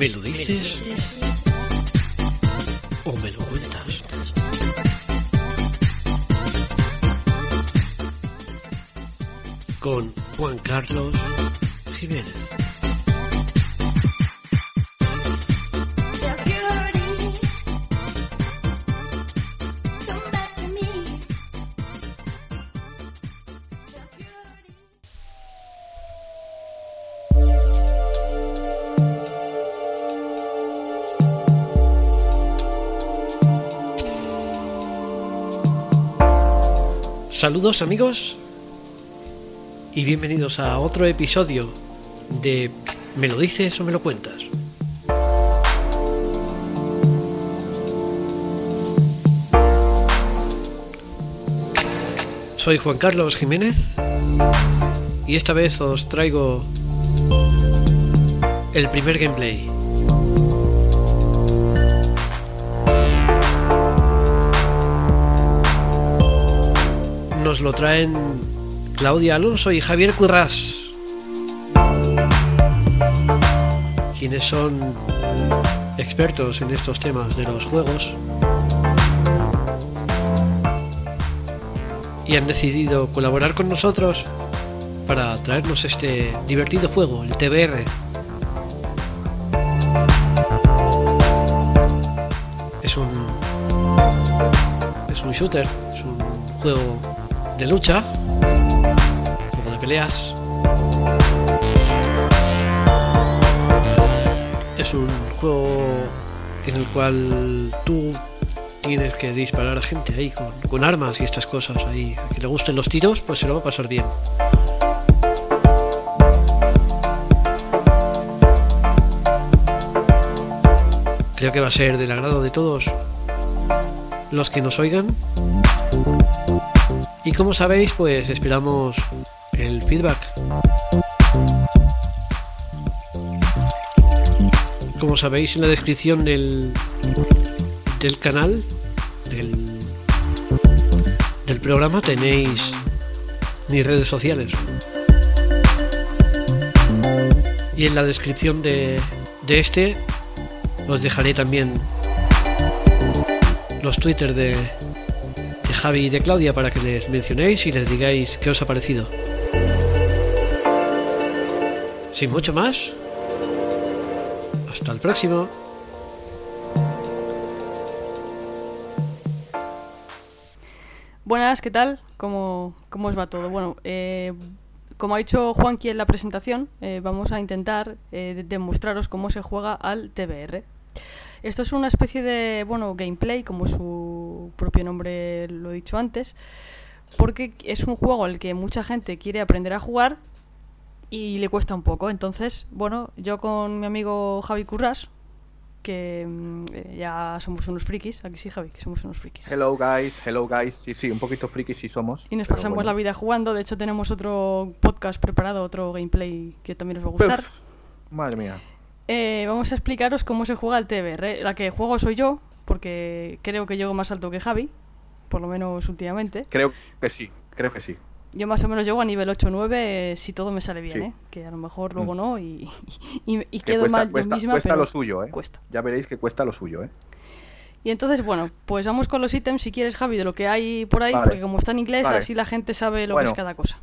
¿Me lo dices? ¿O me lo cuentas? Con Juan Carlos Jiménez. Saludos amigos y bienvenidos a otro episodio de ¿Me lo dices o me lo cuentas? Soy Juan Carlos Jiménez y esta vez os traigo el primer gameplay. Nos lo traen Claudia Alonso y Javier Currás, quienes son expertos en estos temas de los juegos y han decidido colaborar con nosotros para traernos este divertido juego, el TBR. Es un es un shooter, es un juego de lucha, juego de peleas. Es un juego en el cual tú tienes que disparar a gente ahí con, armas y estas cosas ahí. A que le gusten los tiros, pues se lo va a pasar bien. Creo que va a ser del agrado de todos los que nos oigan. Y como sabéis, pues esperamos el feedback. Como sabéis, en la descripción del, del canal, del, programa, tenéis mis redes sociales. Y en la descripción de, de este os dejaré también los twitter de Javi y de Claudia para que les mencionéis y les digáis qué os ha parecido. Sin mucho más, hasta el próximo. Buenas, ¿qué tal? ¿Cómo, cómo os va todo? Bueno, eh, como ha dicho Juanqui en la presentación, eh, vamos a intentar eh, demostraros cómo se juega al TBR. Esto es una especie de, bueno, gameplay, como su propio nombre lo he dicho antes, porque es un juego al que mucha gente quiere aprender a jugar y le cuesta un poco. Entonces, bueno, yo con mi amigo Javi Curras, que mm, eh, ya somos unos frikis, aquí sí Javi, que somos unos frikis. Hello guys, hello guys. Sí, sí, un poquito frikis sí somos. Y nos pasamos bueno. la vida jugando, de hecho tenemos otro podcast preparado, otro gameplay que también os va a gustar. Uf, madre mía. Eh, vamos a explicaros cómo se juega el TBR. La que juego soy yo, porque creo que llego más alto que Javi, por lo menos últimamente. Creo que sí, creo que sí. Yo más o menos llego a nivel 8-9 eh, si todo me sale bien, Sí. ¿eh? Que a lo mejor luego Mm. no y, y, y Que quedo cuesta, mal yo cuesta- misma, cuesta pero lo suyo, ¿eh? cuesta. Ya veréis que cuesta lo suyo, ¿eh? Y entonces, bueno, pues vamos con los ítems si quieres, Javi, de lo que hay por ahí, Vale. porque como está en inglés, Vale. así la gente sabe lo Bueno. que es cada cosa.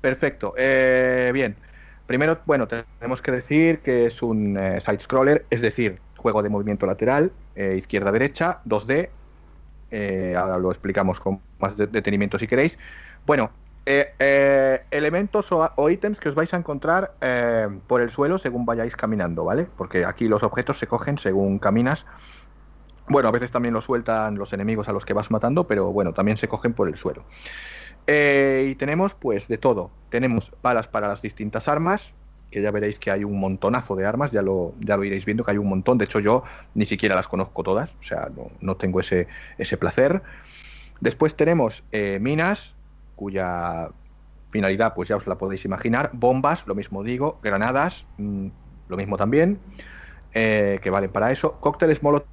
Perfecto. Eh, bien. Primero, bueno, tenemos que decir que es un eh, side-scroller, es decir, juego de movimiento lateral, eh, izquierda-derecha, 2D. Eh, ahora lo explicamos con más de- detenimiento si queréis. Bueno, elementos o, o ítems que os vais a encontrar por el suelo según vayáis caminando, ¿vale? Porque aquí los objetos se cogen según caminas. Bueno, a veces también los sueltan los enemigos a los que vas matando, pero bueno, también se cogen por el suelo. Eh, y tenemos pues de todo. Tenemos balas para las distintas armas, que ya veréis que hay un montonazo de armas, ya lo, ya lo iréis viendo que hay un montón. De hecho, yo ni siquiera las conozco todas, o sea, no, no tengo ese, ese placer. Después tenemos eh, minas, cuya finalidad pues ya os la podéis imaginar. Bombas, lo mismo digo. Granadas, mm, lo mismo también, eh, que valen para eso. Cócteles Molotov,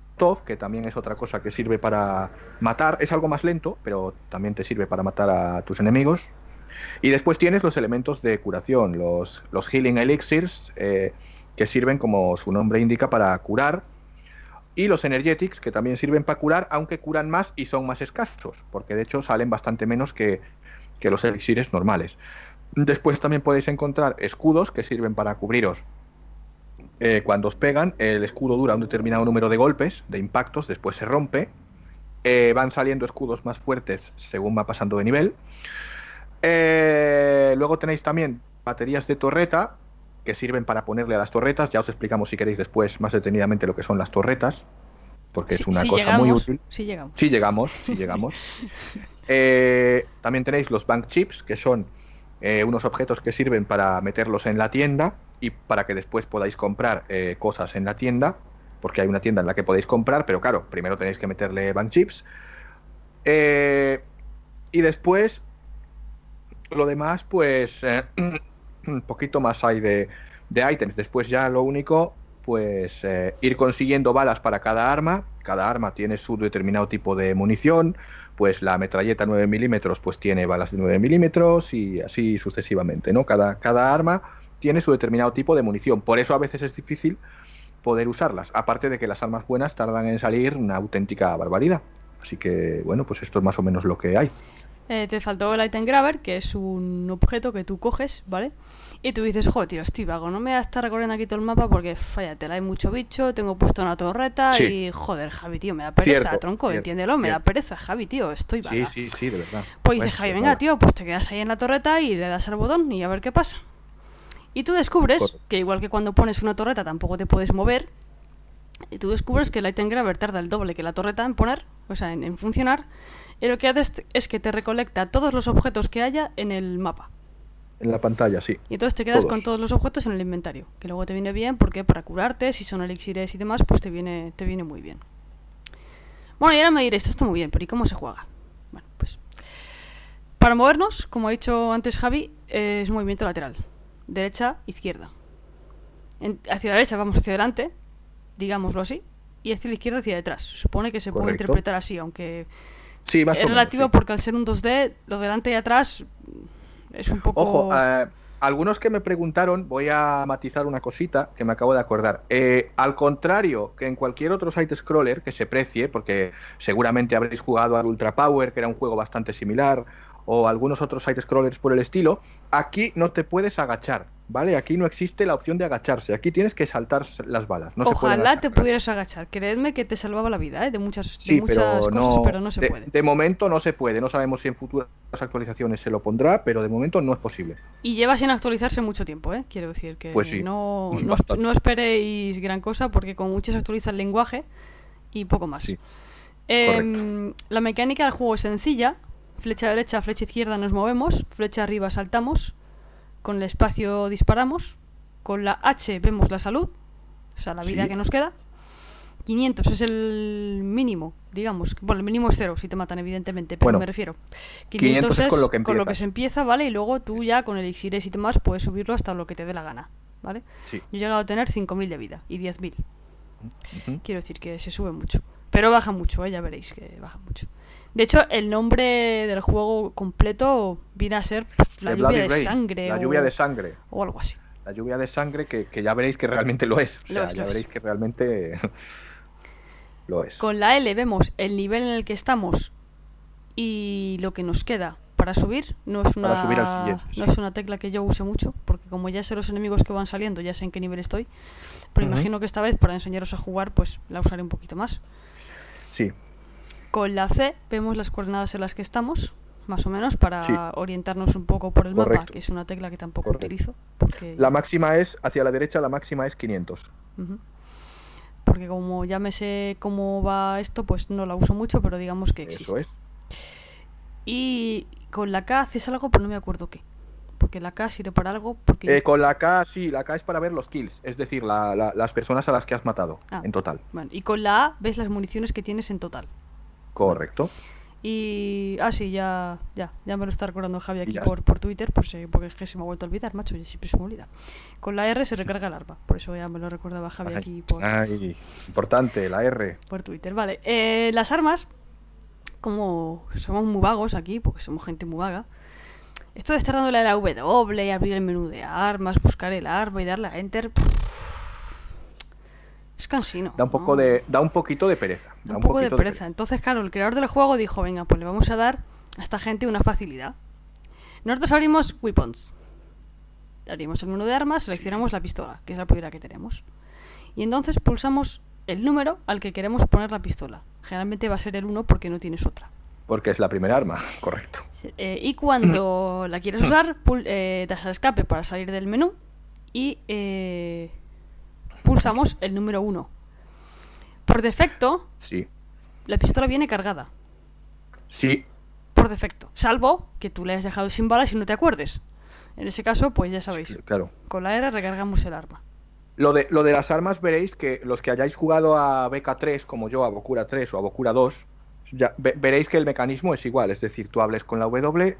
que también es otra cosa que sirve para matar. Es algo más lento, pero también te sirve para matar a tus enemigos. Y después tienes los elementos de curación, los, los healing elixirs, eh, que sirven, como su nombre indica, para curar. Y los Energetics, que también sirven para curar, aunque curan más y son más escasos, porque de hecho salen bastante menos que, que los elixires normales. Después también podéis encontrar escudos que sirven para cubriros eh, cuando os pegan. El escudo dura un determinado número de golpes, de impactos, después se rompe. Eh, van saliendo escudos más fuertes según va pasando de nivel. Eh, luego tenéis también baterías de torreta que sirven para ponerle a las torretas. Ya os explicamos si queréis después más detenidamente lo que son las torretas, porque es una cosa muy útil. Si llegamos. Si llegamos, si llegamos. También tenéis los bank chips, que son unos objetos que sirven para meterlos en la tienda y para que después podáis comprar eh, cosas en la tienda, porque hay una tienda en la que podéis comprar, pero claro, primero tenéis que meterle bank chips. y después, lo demás, pues un poquito más hay de, de ítems. Después ya lo único, pues ir consiguiendo balas para cada arma. Cada arma tiene su determinado tipo de munición pues la metralleta 9 milímetros pues tiene balas de 9 milímetros y así sucesivamente, ¿no? Cada, cada arma tiene su determinado tipo de munición, por eso a veces es difícil poder usarlas, aparte de que las armas buenas tardan en salir una auténtica barbaridad. Así que, bueno, pues esto es más o menos lo que hay. Eh, te faltó el item grabber, que es un objeto que tú coges, ¿vale? Y tú dices, joder, tío, estoy vago, no me voy a estar recorriendo aquí todo el mapa porque, la hay mucho bicho, tengo puesto una torreta y, joder, Javi, tío, me da pereza, tronco, entiéndelo, me da pereza, Javi, tío, estoy vaga. Sí, sí, sí, de verdad. Pues dices, Javi, venga, tío, pues te quedas ahí en la torreta y le das al botón y a ver qué pasa. Y tú descubres que igual que cuando pones una torreta tampoco te puedes mover, y tú descubres que el item grabber tarda el doble que la torreta en poner, o sea, en, en funcionar, y lo que hace es que te recolecta todos los objetos que haya en el mapa. En la pantalla, sí. Y entonces te quedas con todos los objetos en el inventario, que luego te viene bien porque para curarte, si son elixires y demás, pues te viene, te viene muy bien. Bueno, y ahora me diré, esto está muy bien, pero ¿y cómo se juega? Bueno, pues para movernos, como ha dicho antes Javi, es movimiento lateral. Derecha, izquierda. hacia la derecha vamos hacia adelante, digámoslo así, y hacia la izquierda hacia detrás. Supone que se puede interpretar así, aunque sí, es relativo porque al ser un 2D, lo delante y atrás es un poco... Ojo, eh, algunos que me preguntaron, voy a matizar una cosita que me acabo de acordar. Eh, al contrario que en cualquier otro site scroller que se precie, porque seguramente habréis jugado al Ultra Power, que era un juego bastante similar, o algunos otros site scrollers por el estilo, aquí no te puedes agachar. ¿vale? Aquí no existe la opción de agacharse, aquí tienes que saltar las balas. No Ojalá te pudieras agachar, creedme que te salvaba la vida, ¿eh? De muchas, muchas cosas, pero no se puede. De momento no se puede, no sabemos si en futuras actualizaciones se lo pondrá, pero de momento no es posible. Y lleva sin actualizarse mucho tiempo, ¿eh? Quiero decir que pues no, no, esperéis gran cosa porque con muchos actualiza el lenguaje y poco más. Em, la mecánica del juego es sencilla, flecha derecha, flecha izquierda nos movemos, flecha arriba saltamos, con el espacio disparamos, con la H vemos la salud, o sea, la vida que nos queda. 500 es el mínimo, digamos. Bueno, el mínimo es cero si te matan, evidentemente, pero me refiero. 500, es, con, lo que, se empieza, ¿vale? Y luego tú ya con el elixires y demás puedes subirlo hasta lo que te dé la gana, ¿vale? Yo he llegado a tener 5.000 de vida y 10.000. Quiero decir que se sube mucho. Pero baja mucho, ¿eh? ya veréis que baja mucho. De hecho, el nombre del juego completo viene a ser pues, la lluvia de sangre. La lluvia de sangre. O algo así. La lluvia de sangre que, ya veréis que realmente lo es. O sea, ya veréis que realmente lo es. Con la L vemos el nivel en el que estamos y lo que nos queda para subir. No es una, no es una tecla que yo use mucho, porque como ya sé los enemigos que van saliendo, ya sé en qué nivel estoy. Pero imagino que esta vez, para enseñaros a jugar, pues la usaré un poquito más. Sí, con la C vemos las coordenadas en las que estamos, más o menos, para orientarnos un poco por el mapa, que es una tecla que tampoco utilizo. Porque... La máxima es, hacia la derecha, la máxima es 500. Porque como ya me sé cómo va esto, pues no la uso mucho, pero digamos que existe. Eso es. Y con la K haces algo, pero no me acuerdo qué. Porque la K sirve para algo. Porque... Eh, con la K, sí, la K es para ver los kills, es decir, las personas a las que has matado ah, en total. y con la A ves las municiones que tienes en total. Correcto. Y. Ah, sí, ya, ya, ya me lo está recordando Javi aquí por, por Twitter, por porque es que se me ha vuelto a olvidar, macho, y siempre se me olvida. Con la R se recarga el arma, por eso ya me lo recordaba Javi aquí por. Ay, importante, la R. Por Twitter, vale. Eh, las armas, como somos muy vagos aquí, porque somos gente muy vaga, esto de estar dándole a la W y abrir el menú de armas, buscar el arma y darle a Enter, Es cansino. Da un poco ¿no? de, da un poquito de pereza. Da Da un poco de pereza. Entonces, claro, el creador del juego dijo, venga, pues le vamos a dar a esta gente una facilidad. Nosotros abrimos Weapons. Abrimos el menú de armas, seleccionamos la pistola, que es la primera que tenemos. Y entonces pulsamos el número al que queremos poner la pistola. Generalmente va a ser el 1 porque no tienes otra. Porque es la primera arma, correcto. Eh, y cuando la quieres usar, pul- eh, das al escape para salir del menú y eh, pulsamos el número 1. Por defecto, Sí. la pistola viene cargada. Sí. Por defecto. Salvo que tú le hayas dejado sin balas y no te acuerdes. En ese caso, pues ya sabéis. Claro. Con la R recargamos el arma. Lo de, lo de las armas veréis que los que hayáis jugado a BK3 como yo, a Bokura 3 o a Bokura 2, ya, ve- veréis que el mecanismo es igual. Es decir, tú hables con la W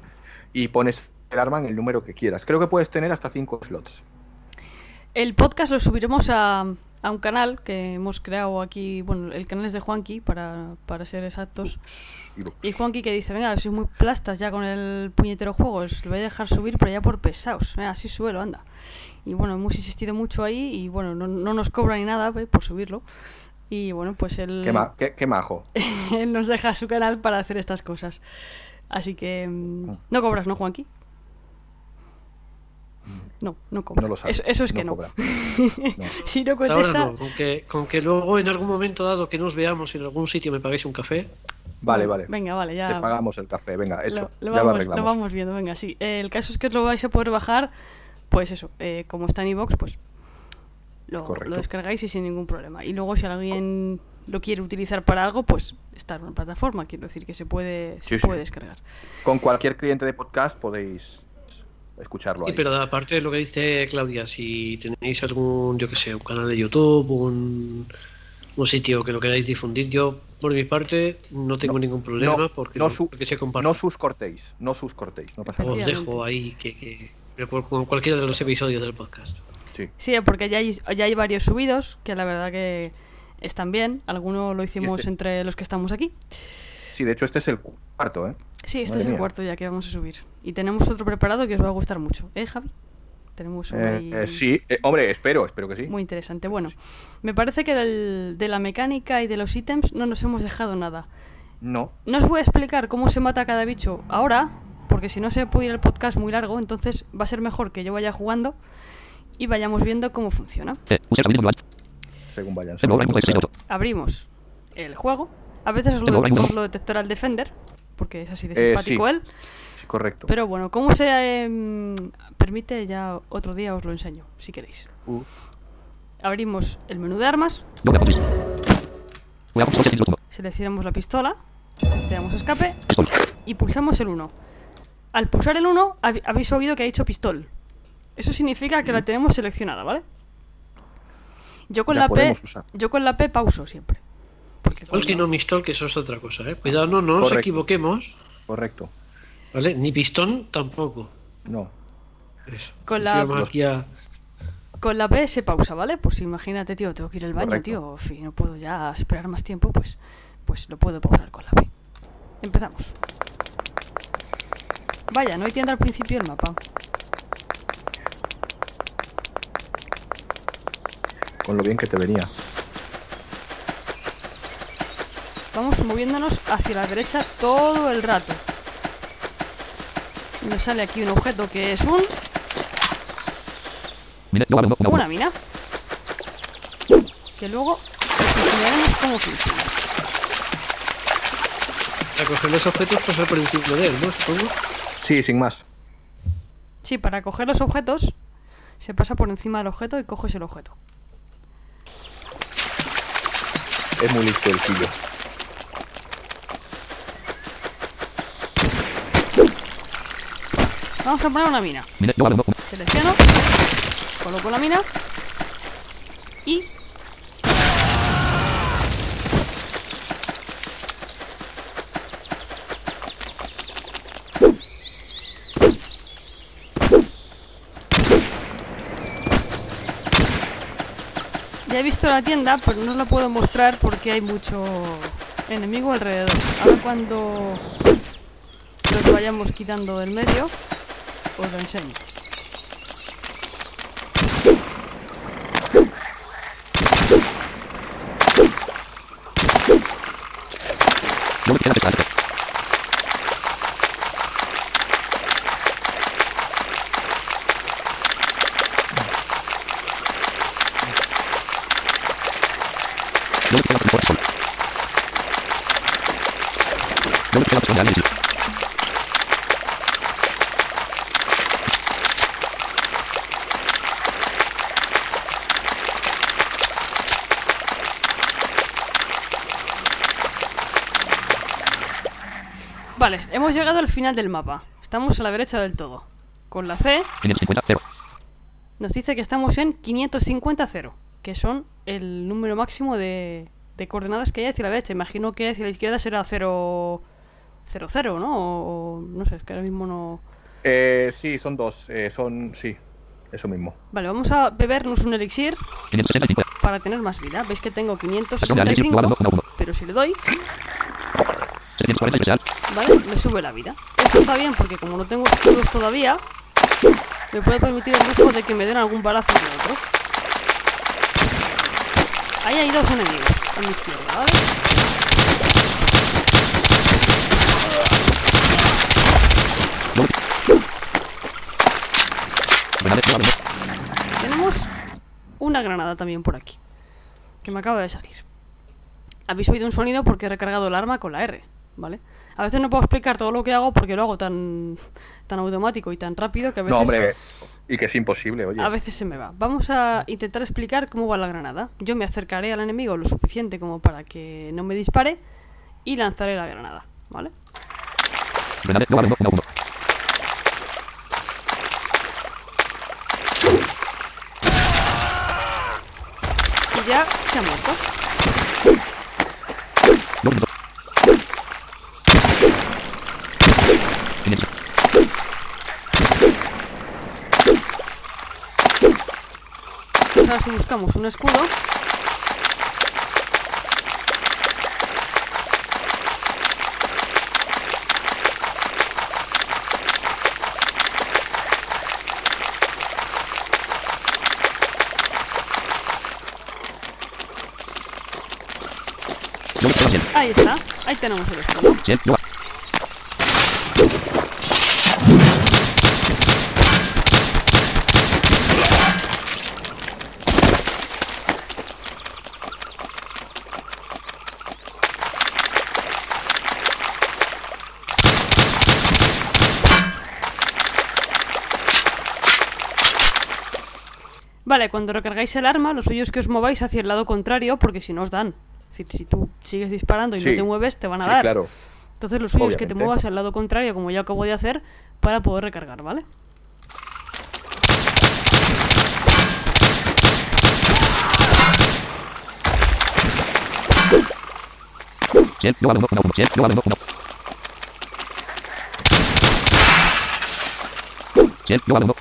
y pones el arma en el número que quieras. Creo que puedes tener hasta 5 slots. El podcast lo subiremos a, a un canal que hemos creado aquí. Bueno, el canal es de Juanqui, para, para ser exactos. Y- Y Juanqui que dice, venga, sois muy plastas ya con el puñetero juego, os lo voy a dejar subir, pero ya por pesados. Venga, así suelo, anda. Y bueno, hemos insistido mucho ahí y bueno, no, no nos cobra ni nada eh, por subirlo. Y bueno, pues él, Qué, ma- qué- qué majo. él nos deja su canal para hacer estas cosas. Así que... mm, No cobras, ¿no, Juanqui? No, no cobra. No lo sabes. Eso, eso es que no. cobra. No. si no contesta... no, con que, con que luego en algún momento dado que nos veamos en algún sitio me paguéis un café. Vale, vale. Venga, vale, ya... Te pagamos el café. Venga, hecho. Lo, lo ya lo vamos, arreglamos. lo vamos viendo, venga, sí. Eh, el caso es que lo vais a poder bajar, pues eso, eh, como está en iVoox, pues lo, descargáis y sin ningún problema. Y luego si alguien lo quiere utilizar para algo, pues está en una plataforma, quiero decir que se puede, se Sí, puede descargar. Con cualquier cliente de podcast podéis escucharlo Sí, pero aparte de lo que dice Claudia, si tenéis algún, yo que sé, un canal de YouTube, un, un sitio que lo queráis difundir, yo por mi parte no tengo No, ningún problema no, porque, no su- porque se comparte. No sus cortéis, no sus cortéis, no pasa nada. Os dejo ahí que, que con cualquiera de los episodios del podcast. Sí. Sí, porque ya hay, ya hay varios subidos que la verdad que están bien. Algunos lo hicimos este- entre los que estamos aquí. sí, de hecho este es el cuarto, ¿eh? Sí, este Madre es el mía. cuarto ya que vamos a subir. Y tenemos otro preparado que os va a gustar mucho. ¿Eh, Javi? Tenemos Eh, eh, sí, eh, hombre, espero, espero que sí. muy interesante. Bueno, me parece que del- de la mecánica y de los ítems no nos hemos dejado nada. No, No os voy a explicar cómo se mata cada bicho ahora, porque si no se puede ir el podcast muy largo, entonces va a ser mejor que yo vaya jugando y vayamos viendo cómo funciona. Eh, según vayan. Abrimos el juego. A veces os lo, os lo detectará el Defender, porque es así de Eh, simpático sí. él. Sí, correcto. Pero bueno, cómo se em, permite ya otro día os lo enseño, si queréis. Uh, Abrimos el menú de armas, seleccionamos la pistola, le damos escape y pulsamos el 1. Al pulsar el 1 hab- habéis oído que ha dicho pistol. Eso significa que la tenemos seleccionada, ¿vale? Yo con Ya la P, usar. yo con la P pauso siempre. Porque no Mistol, que eso es otra cosa, ¿eh? Cuidado, no, no nos Correcto. equivoquemos, correcto. ¿vale? Ni pistón tampoco. No. Eso. Con Si la- vamos aquí a- Con la P se pausa, ¿vale? Pues imagínate, tío, tengo que ir al baño, Correcto. tío, en fin, no puedo ya esperar más tiempo, pues, pues lo puedo pausar con la P. Empezamos. Vaya, no hay tienda al principio del mapa. Con lo bien que te venía. Vamos moviéndonos hacia la derecha todo el rato. Y Nos sale aquí un objeto que es un, una mina. Que luego os enseñaremos cómo funciona. los objetos, pasar por encima de él, ¿no? Supongo. Sí, sin más. Sí, para coger los objetos se pasa por encima del objeto y coges el objeto. Es muy listo el pillo. Vamos a poner una mina. Selecciono, coloco la mina y Ya he visto la tienda, pero no la puedo mostrar porque hay mucho enemigo alrededor. Ahora cuando los vayamos quitando del medio, os lo enseño. No le queda por sol. No le queda por análisis. Vale, hemos llegado al final del mapa. Estamos a la derecha del todo. Con la C 550, 0. nos dice que estamos en 550-0, que son el número máximo de, de coordenadas que hay hacia la derecha. Imagino que hacia la izquierda será 0, 0, 0 ¿no? O, o no sé, es que ahora mismo no... Eh, sí, son dos. eh, son. Sí, eso mismo. Vale, vamos a bebernos un elixir 565. para tener más vida. Veis que tengo Perdón, análisis, 565, no, no, no, no. pero si le doy, 740 especial. ¿Vale? Me sube la vida. Esto está bien porque como no tengo escudos todavía, me puede permitir el lujo de que me den algún balazo de otro. Ahí hay dos enemigos a mi izquierda, ¿vale? Tenemos una granada también por aquí, que me acaba de salir. Habéis oído un sonido porque he recargado el arma con la R, ¿vale? A veces no puedo explicar todo lo que hago porque lo hago tan, tan automático y tan rápido que a veces... No, hombre. Y que es imposible, oye. A veces se me va. Vamos a intentar explicar cómo va la granada. Yo me acercaré al enemigo lo suficiente como para que no me dispare y lanzaré la granada, ¿vale? Y ya se ha muerto. No, no. Energía. Pues ahora si buscamos un escudo. No le queda 100. Ahí está. Ahí tenemos el escudo. Cuando recargáis el arma, lo suyo es que os mováis hacia el lado contrario porque si no os dan. Es decir, si tú sigues disparando y no te mueves, te van a Sí, dar. claro. Entonces lo suyo es que te muevas al lado contrario, como yo acabo de hacer, para poder recargar, ¿vale? Cien, no va, no, no, no. Cien, no va, no, no. Cien, no va, no, no.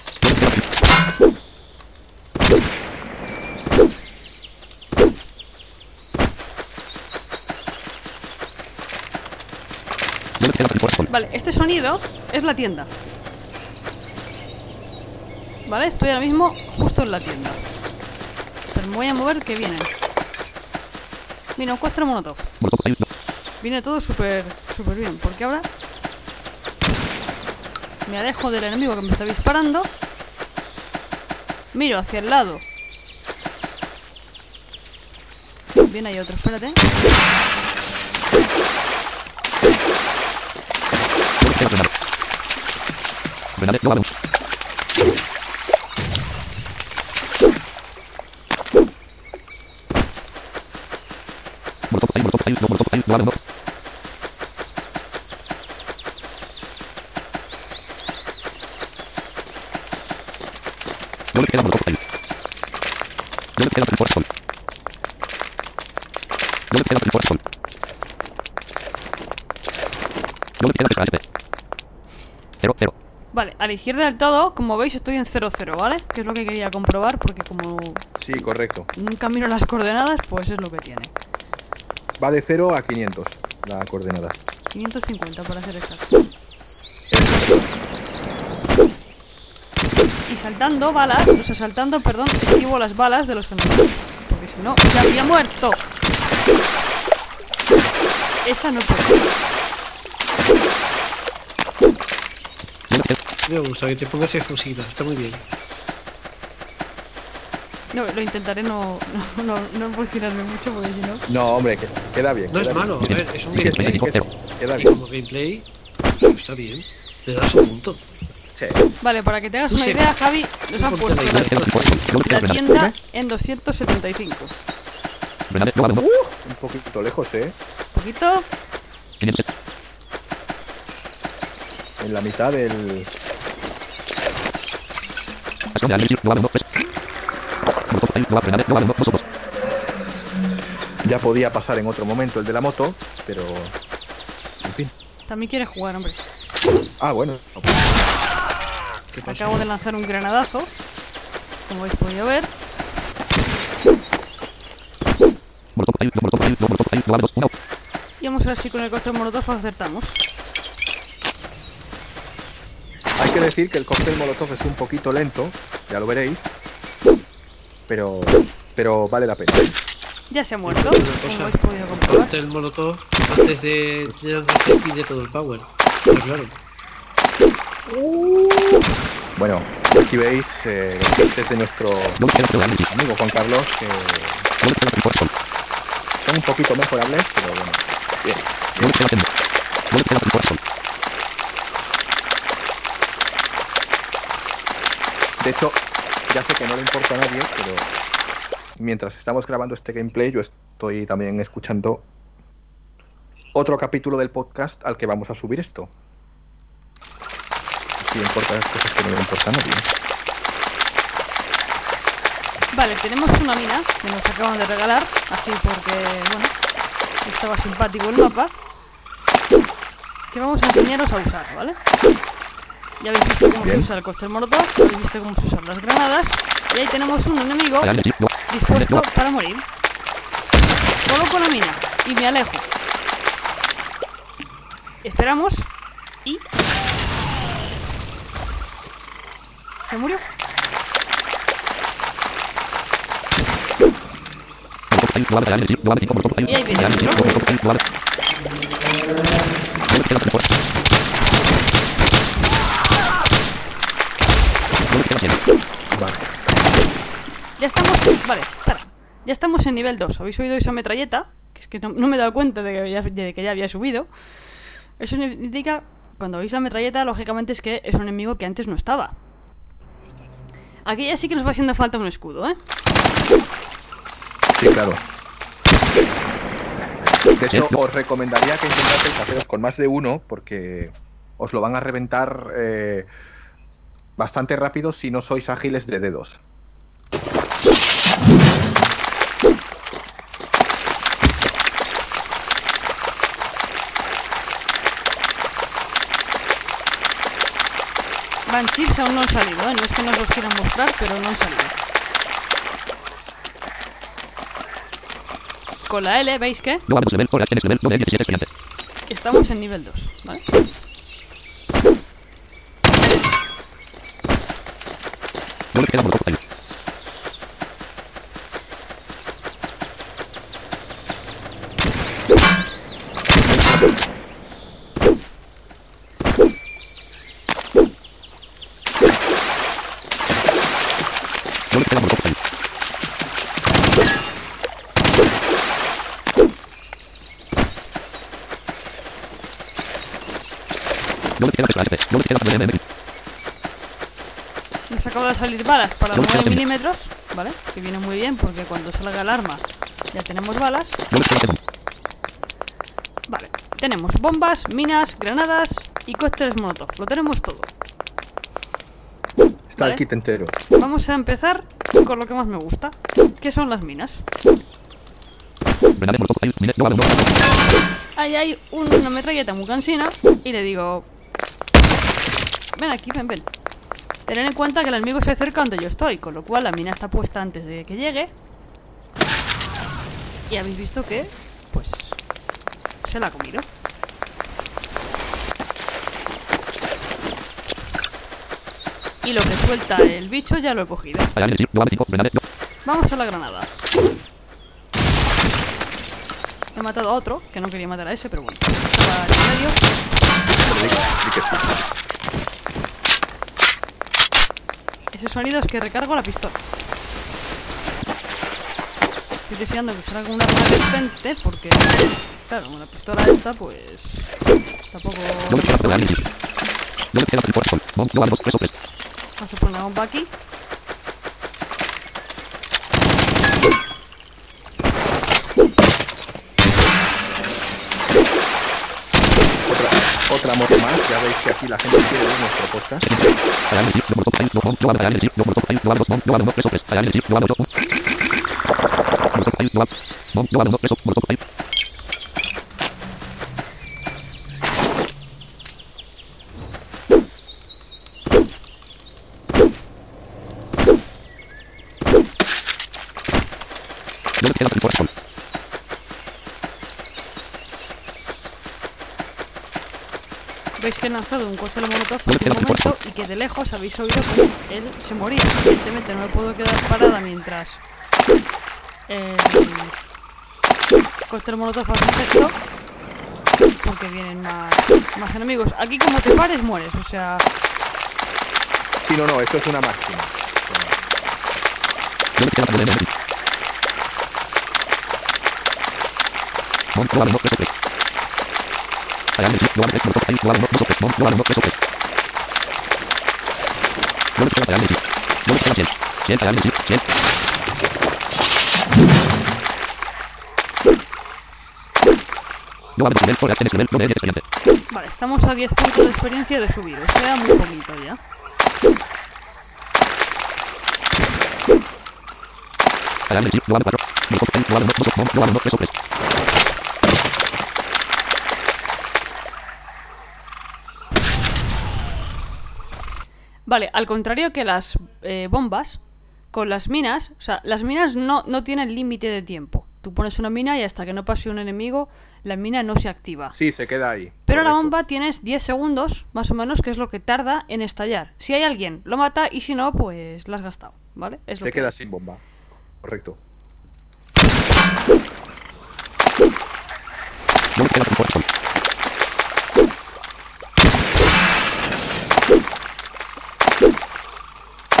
No le queda 100. No le queda por sol. Vale, este sonido es la tienda. Vale, estoy ahora mismo justo en la tienda. Pero me voy a mover que vienen. Mira, un cuatro monotov. Viene todo súper súper bien, porque ahora me alejo del enemigo que me está disparando. Miro hacia el lado. Viene ahí otro, espérate. No le queda granada. Granada, no va, no. Molotov, ahí, molotov, ahí, no, molotov, ahí, no va, no. No le queda molotov, ahí. No le queda corazón. No le queda corazón. No le queda PKSP. Cero, cero. Vale, a la izquierda del todo, como veis, estoy en 0-0, ¿vale? Que es lo que quería comprobar, porque como Sí, correcto. nunca miro las coordenadas, pues es lo que tiene. Va de 0 a 500 la coordenada. 550 para ser exacto. Y saltando balas, o sea, saltando, perdón, esquivo las balas de los enemigos. Porque si no, ya habría muerto. Esa no puede. No le queda. Me gusta que te pongas efusiva, está muy bien. No, lo intentaré no, no, no, no emocionarme mucho porque si no. No, hombre, que queda bien. No es queda malo, a bien. ver, es un gameplay. que- Queda bien. como gameplay, está bien. Le das un punto. Sí. Vale, para que te hagas una sé- idea, Javi, nos han puesto la la, tienda en 275. Grenade, global uno. Un poquito lejos, ¿eh? Un poquito. 500. En la mitad del. Acción de Alien, global uno, tres. Molotov cocktail, global grenade, global uno, vosotros. Ya podía pasar en otro momento el de la moto, pero. En fin. También quiere jugar, hombre. Ah, bueno. ¿Qué pasa? Acabo de lanzar un granadazo. Como habéis podido ver. Y vamos a ver si con el cóctel molotov acertamos. Hay que decir que el cóctel molotov es un poquito lento, ya lo veréis. Pero. Pero vale la pena. Ya se ha muerto, como el molotov, antes de, de lanzarse, pide todo el power. Claro. Bueno, aquí veis eh, nuestro de Alien, amigo Juan Carlos que de son un poquito mejorables, pero bueno. Bien. De hecho, ya sé que no le importa a nadie, pero mientras estamos grabando este gameplay, yo estoy también escuchando otro capítulo del podcast al que vamos a subir esto. Si importa las cosas que no le importa a nadie. Vale, tenemos una mina que nos acaban de regalar, así porque, bueno, estaba simpático el mapa. Que vamos a enseñaros a usar, ¿vale? Ya habéis visto cómo Bien. se usa el cóctel molotov, ya habéis visto cómo se usan las granadas. Y ahí tenemos un enemigo dispuesto para morir. Coloco la mina y me alejo. Esperamos y... ¿Se murió? Y ahí viene de Alien, otro. molotov cocktail, global. Global queda de Sol. Global queda cien. Vale. Ya estamos... Vale, espera. Ya estamos en nivel 2. ¿Habéis oído esa metralleta? Que es que no, no me he dado cuenta de que, ya, de que ya había subido. Eso indica... Cuando veis la metralleta, lógicamente es que es un enemigo que antes no estaba. Aquí ya sí que nos va haciendo falta un escudo, ¿eh? Sí, claro. De hecho, os recomendaría que intentaseis haceros con más de uno, porque os lo van a reventar eh, bastante rápido si no sois ágiles de dedos. Van chips aún no han salido, ¿eh? No es que nos los quieran mostrar, pero no han salido. Con la L, ¿veis qué? Global dos level, hora, tienes level, doble 17 estudiante. Estamos en nivel 2, ¿vale? Global queda molotov cocktail. Global queda molotov cocktail. Global queda de SP. Global queda de MMX. Nos acaba de salir balas para Yo 9 creo que- milímetros, ¿vale? Que viene muy bien porque cuando salga el arma ya tenemos balas. Vale, tenemos bombas, minas, granadas y cócteles molotov. Lo tenemos todo. Está Vale. el kit entero. Vamos a empezar con lo que más me gusta, que son las minas. Ahí hay una metralleta muy cansina y le digo... Ven aquí, ven, ven. Tener en cuenta que el enemigo se acerca donde yo estoy, con lo cual la mina está puesta antes de que llegue. Y habéis visto que, pues, se la ha comido. Y lo que suelta el bicho ya lo he cogido. Vamos a la granada. He matado a otro, que no quería matar a ese, pero bueno. Estaba en medio. Pero di- di que sí. Ese sonido es que recargo la pistola. Estoy deseando que salga una arma decente porque, claro, una pistola esta, pues tampoco vamos a poner la bomba aquí. Moto más. Ya veis que aquí la gente quiere ver nuestro podcast. Análisis, no, molotov, ahí, no, bomb, no, análisis, no, molotov, ahí, no, dos, bomb, no, dos, tres o tres. Análisis, no, dos, bomb. Molotov, ahí, no, bomb, no, dos, tres o molotov, ahí. No me queda para el corazón. Veis que he lanzado un cóctel molotov No me hace queda un momento y que de lejos habéis oído que él se moría. Evidentemente no me puedo quedar parada mientras el cóctel molotov hace efecto porque vienen más, más enemigos. Aquí como te pares mueres, o sea, Sí, no, no, esto es una máxima. Vale, estamos a 10 puntos de experiencia de subir, o sea, muy poquito ya. Análisis, no cuatro. Molotov, ahí, no dos, dos, bomb, no dos, tres o tres. Vale, al contrario que las eh, bombas, con las minas, o sea, las minas no, no tienen límite de tiempo. Tú pones una mina y hasta que no pase un enemigo, la mina no se activa. Sí, se queda ahí. Pero la bomba tienes 10 segundos, más o menos, que es lo que tarda en estallar. Si hay alguien, lo mata y si no, pues la has gastado, ¿vale? Es lo Se que queda sin bomba. Correcto. No me queda para el corazón.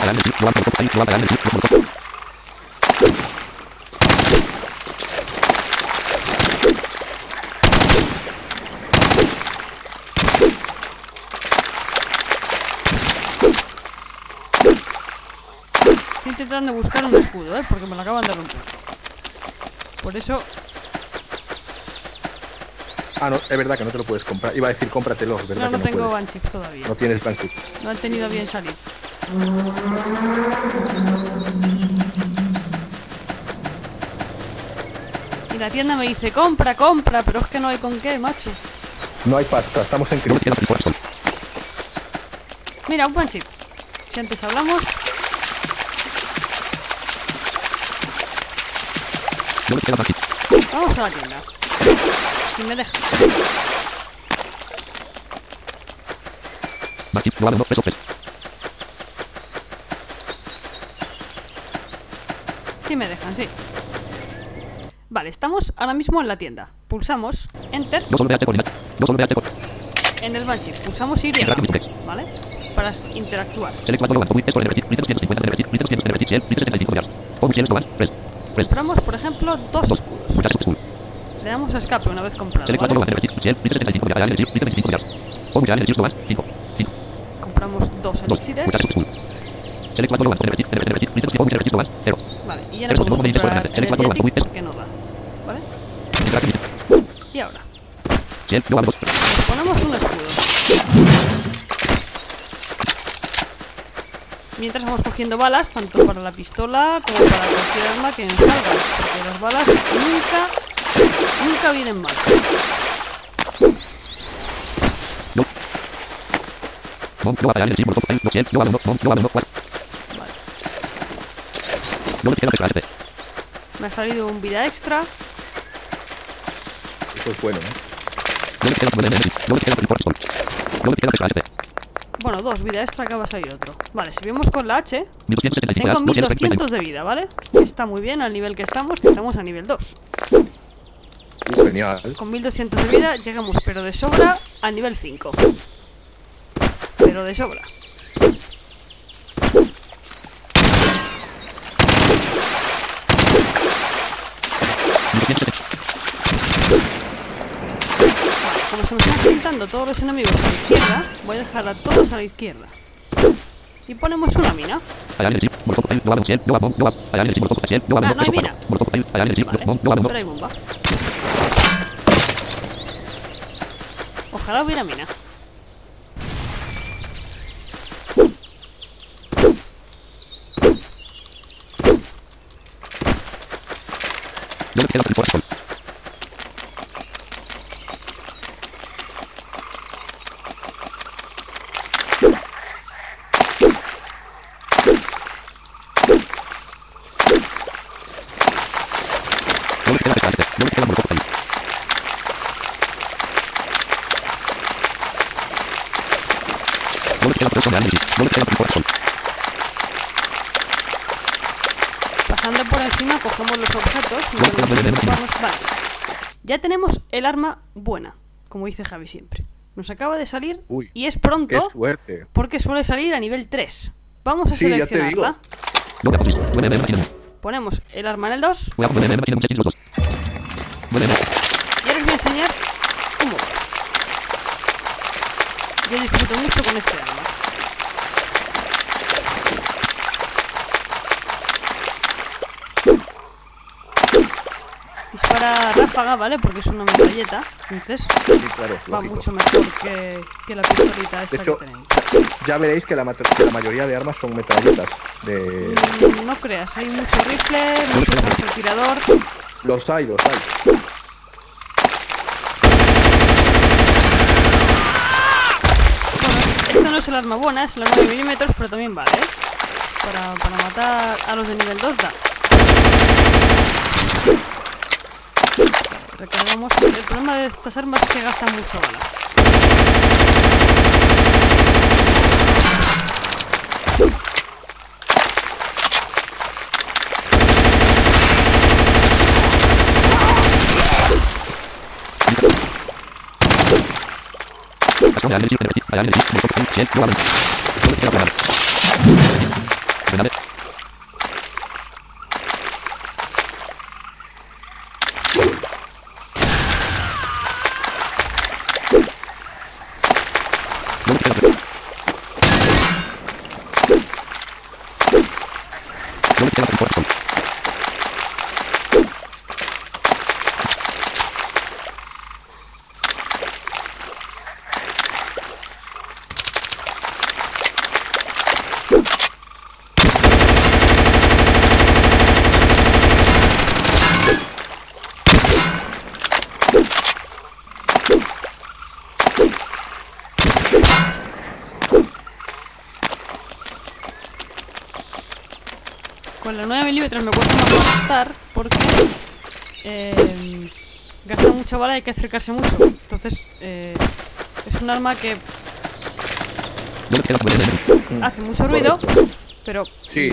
Análisis, no molotov, ahí, no análisis, no molotov. Estoy intentando buscar un escudo, ¿eh? Porque me lo acaban de romper. Por eso, Ah, no, es verdad que no te lo puedes comprar. Iba a decir cómpratelos, ¿verdad? no, no que no tengo puedes? Banship todavía. No tienes Banshee. No han tenido bien salir. Y la tienda me dice, compra, compra, pero es que no hay con qué, macho. No hay pasta, estamos en No me crisis. Mira, un panchip. Si antes hablamos, No vamos a la tienda. Si me deja. Machip, no dos, tres o tres. Sí me dejan, sí. Vale, estamos ahora mismo en la tienda. Pulsamos Enter en el Banship. Pulsamos Y, ¿vale? Para interactuar. L4 no avanzo. Esto de repetir. Listo 150 de repetir. Listo 200 de repetir. 100. Listo 75 de Home 100 global. Res. Res. Compramos, por ejemplo, dos Dos. escudos. Le damos a escape una vez comprado, L4 no ¿vale? avanzo de repetir. 100. Listo 75 de Real. Listo 25 de Home Real. Listo global. 5. 5. Compramos dos 2. elixires. Muchacho school. L4 no avanzo de repetir. De repetir. Listo 100. Home repetir global. 0. Vale, y ya no podemos no me dice por comprar delante. L4 no avanzo. Energetic Muy porque no da. ¿Vale? Y ahora, 100. No avanzo. nos ponemos un escudo. Mientras vamos cogiendo balas, tanto para la pistola como para cualquier arma que nos salga. Porque las balas nunca, nunca vienen mal. No. Bomb no Real. Listo. Molotov. No 100. No avanzo. Bomb no avanzo. 4. Vale. No me ha salido un vida extra. Eso es bueno, ¿eh? Bueno, dos vida extra, acaba de salir otro. Vale, si vemos con la H, 1275 tengo de 1200 de vida, ¿vale? Está muy bien al nivel que estamos, que estamos a nivel 2. Uh, genial. Con 1200 de vida llegamos, pero de sobra, a nivel 5. Pero de sobra. Dejando todos los enemigos a la izquierda, voy a dejar a todos a la izquierda. Y ponemos una mina. Hallar el chip. Molotov cocktail. No va 100. No va bomb. No va. Hallar el chip. Molotov cocktail. No va Ah, bomb. no hay Preso mina. para. Molotov cocktail. Hallar el chip. Vale, Bomb. No va bomb. pero hay bomba. Ojalá hubiera mina. No me queda el corazón. No me queda pesadete. No me queda molotov cocktail. No me queda preso de Hallar el chip. No me queda el corazón. Pasando por encima cogemos los objetos. y Bueno, volvemos a bueno, bueno, ocuparnos. Vale. Ya tenemos el arma buena, como dice Javi siempre. Nos acaba de salir Uy, y es Qué pronto suerte. porque suele salir a nivel 3. Vamos a Sí, seleccionarla. Ponemos el arma en el 2 Voy a poner máquina muchachos los dos. Mueve, mueve. y ahora os voy a enseñar cómo va. Yo disfruto mucho con este arma. Dispara ráfaga, ¿vale? Porque es una metralleta. Entonces Sí, claro, va lógico. mucho mejor que, que la pistolita esta De hecho, que ya veréis que la, mat- que la mayoría de armas son metralletas. De... Mm, No creas, hay mucho rifle, mucho francotirador. Los hay, los hay. Esta no es el arma buena, es la 9 milímetros, pero también vale, ¿eh? Para, para matar a los de nivel 2 da. Recargamos. El problema de estas armas es que gastan mucho bala. Acción de Hallar el chip. Repetir. Hallar el chip. Molotov cocktail. 100. No va bomb. No me queda granada. Granada. No me queda preso. No me queda el corazón. Con la 9 milímetros me cuesta más matar porque eh, gasta mucha bala y hay que acercarse mucho. Entonces, eh, es un arma que hace mucho ruido, pero Sí,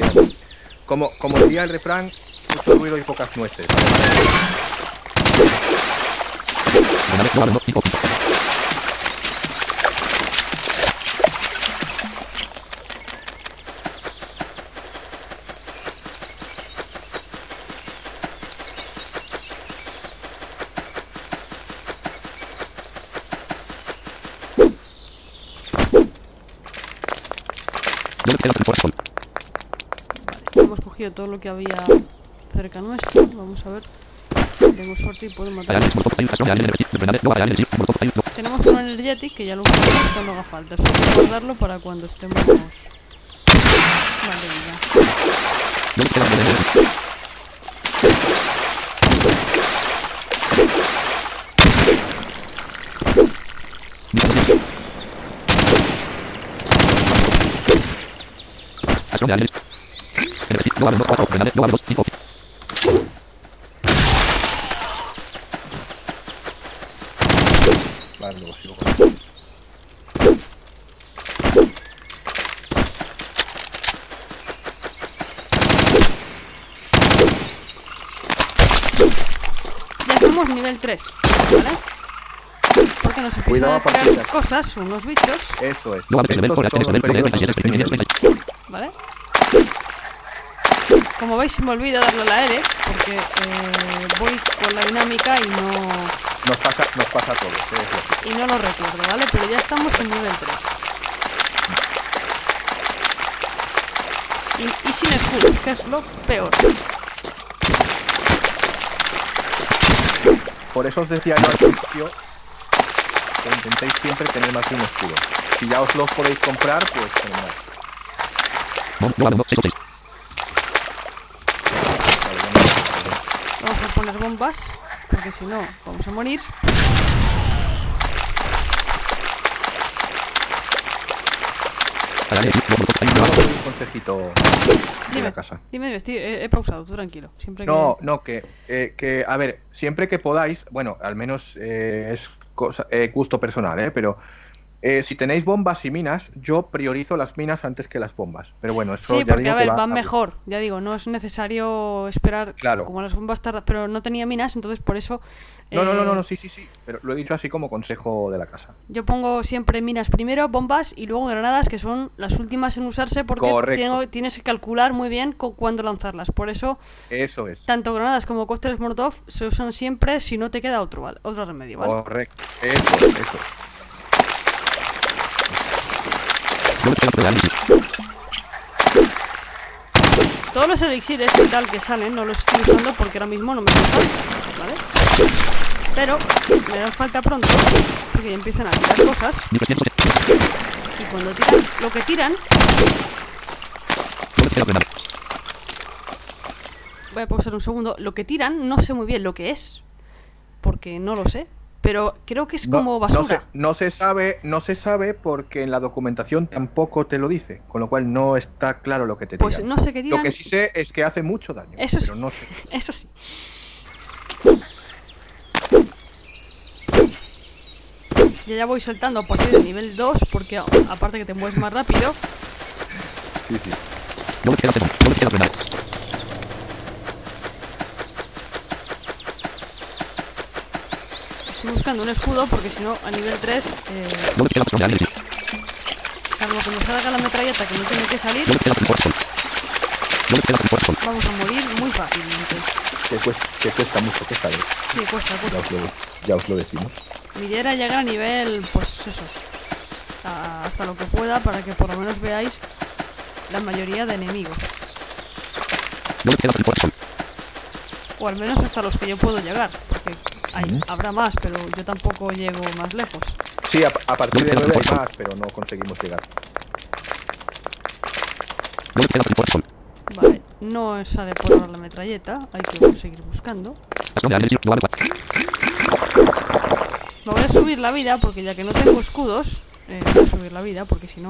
como, como diría el refrán, mucho ruido y pocas nueces. Granada. No va bomb. Cinco puntos. No me queda el corazón. Todo lo que había cerca nuestro. Vamos a ver. Tenemos suerte y Hallar matar. Tenemos un energetic que ya lo usamos cuando haga falta. Solo guardarlo para cuando estemos. Vale, ya. Vale, luego sigo con Ya somos nivel 3, ¿vale? Porque nos empiezan Cuidado a crear cosas, unos bichos, Eso es. Estos son los por nivel peligrosos talleres enemigos. ¿vale? Como veis se me olvida darle a la L porque eh, voy con la dinámica y no, Nos pasa, nos pasa a todos. ¿eh? Es lógico. Y no lo recuerdo, ¿vale? Pero ya estamos en nivel 3. Y, y sin escudos, que es lo peor. Por eso os decía yo al principio que intentéis siempre tener más de un escudo. Si ya os los podéis comprar, pues fenomenal. Bomb global 1, 6 6. Vale, ya no- Vamos a poner bombas, porque si no, vamos a morir. Alarme, global 2, hay Yo global os doy un consejito de Dime, la casa. dime, dime, estoy- he, he pausado, tú tranquilo. Siempre que... No, no, que, eh, que, a ver, siempre que podáis, bueno, al menos eh, es cosa, eh, gusto personal, ¿eh? Pero eh, si tenéis bombas y minas, yo priorizo las minas antes que las bombas. Pero bueno, eso Sí, ya porque digo a que ver, va van a- mejor, ya digo, no es necesario esperar Claro. como las bombas tardan, pero no tenía minas, entonces por eso... No, no, no, eh, no, no, sí, sí, sí. Pero lo he dicho así como consejo de la casa. Yo pongo siempre minas primero, bombas y luego granadas, que son las últimas en usarse porque tengo- tienes que calcular muy bien cu- cuándo lanzarlas. Por eso, Eso es. tanto granadas como cócteles Molotov se usan siempre si no te queda otro, ¿vale? otro remedio, ¿vale? Correcto. Eso, es, eso. es. Global 0 de análisis. Todos los elixires y tal que salen no los estoy usando porque ahora mismo no me hacen falta, ¿vale? Pero me dan falta pronto porque ya empiezan a tirar cosas 1300. y cuando tiran lo que tiran, Global 0 de nave. voy a pausar un segundo, lo que tiran no sé muy bien lo que es porque no lo sé, pero creo que es No- como no, basura. se, no se sabe, no se sabe porque en la documentación tampoco te lo dice, con lo cual no está claro lo que te Pues tiran. no sé qué Lo tiran. que sí sé es que hace mucho daño. Eso pero sí. no sé. Eso sí. Ya ya voy saltando a partir del nivel 2 porque aparte que te mueves más rápido, Sí, sí. Global 0 de Global 0 de nave. estoy buscando un escudo porque si no a nivel 3, eh, Global 0 de análisis. salvo que me salga la metralleta que no tiene que salir, Global 0 de Force Global 0 de Force vamos a morir muy fácilmente. Que cuesta, que cuesta mucho, que vez. Sí, cuesta, Ya cuesta. os lo, ya os lo decimos. Mi idea era llegar a nivel, pues eso, a- hasta lo que pueda para que por lo menos veáis la mayoría de enemigos. Global 0 de Force O al menos hasta los que yo puedo llegar, hay, habrá más, pero yo tampoco llego más lejos. Sí, a, a partir de Global 9 hay0 más, pero no conseguimos llegar. Global 0 de Force Vale, no sale por ahora la metralleta, hay que seguir buscando. Estación de análisis. Global 4. Me voy a subir la vida, porque ya que no tengo escudos, eh, voy a subir la vida, porque si no...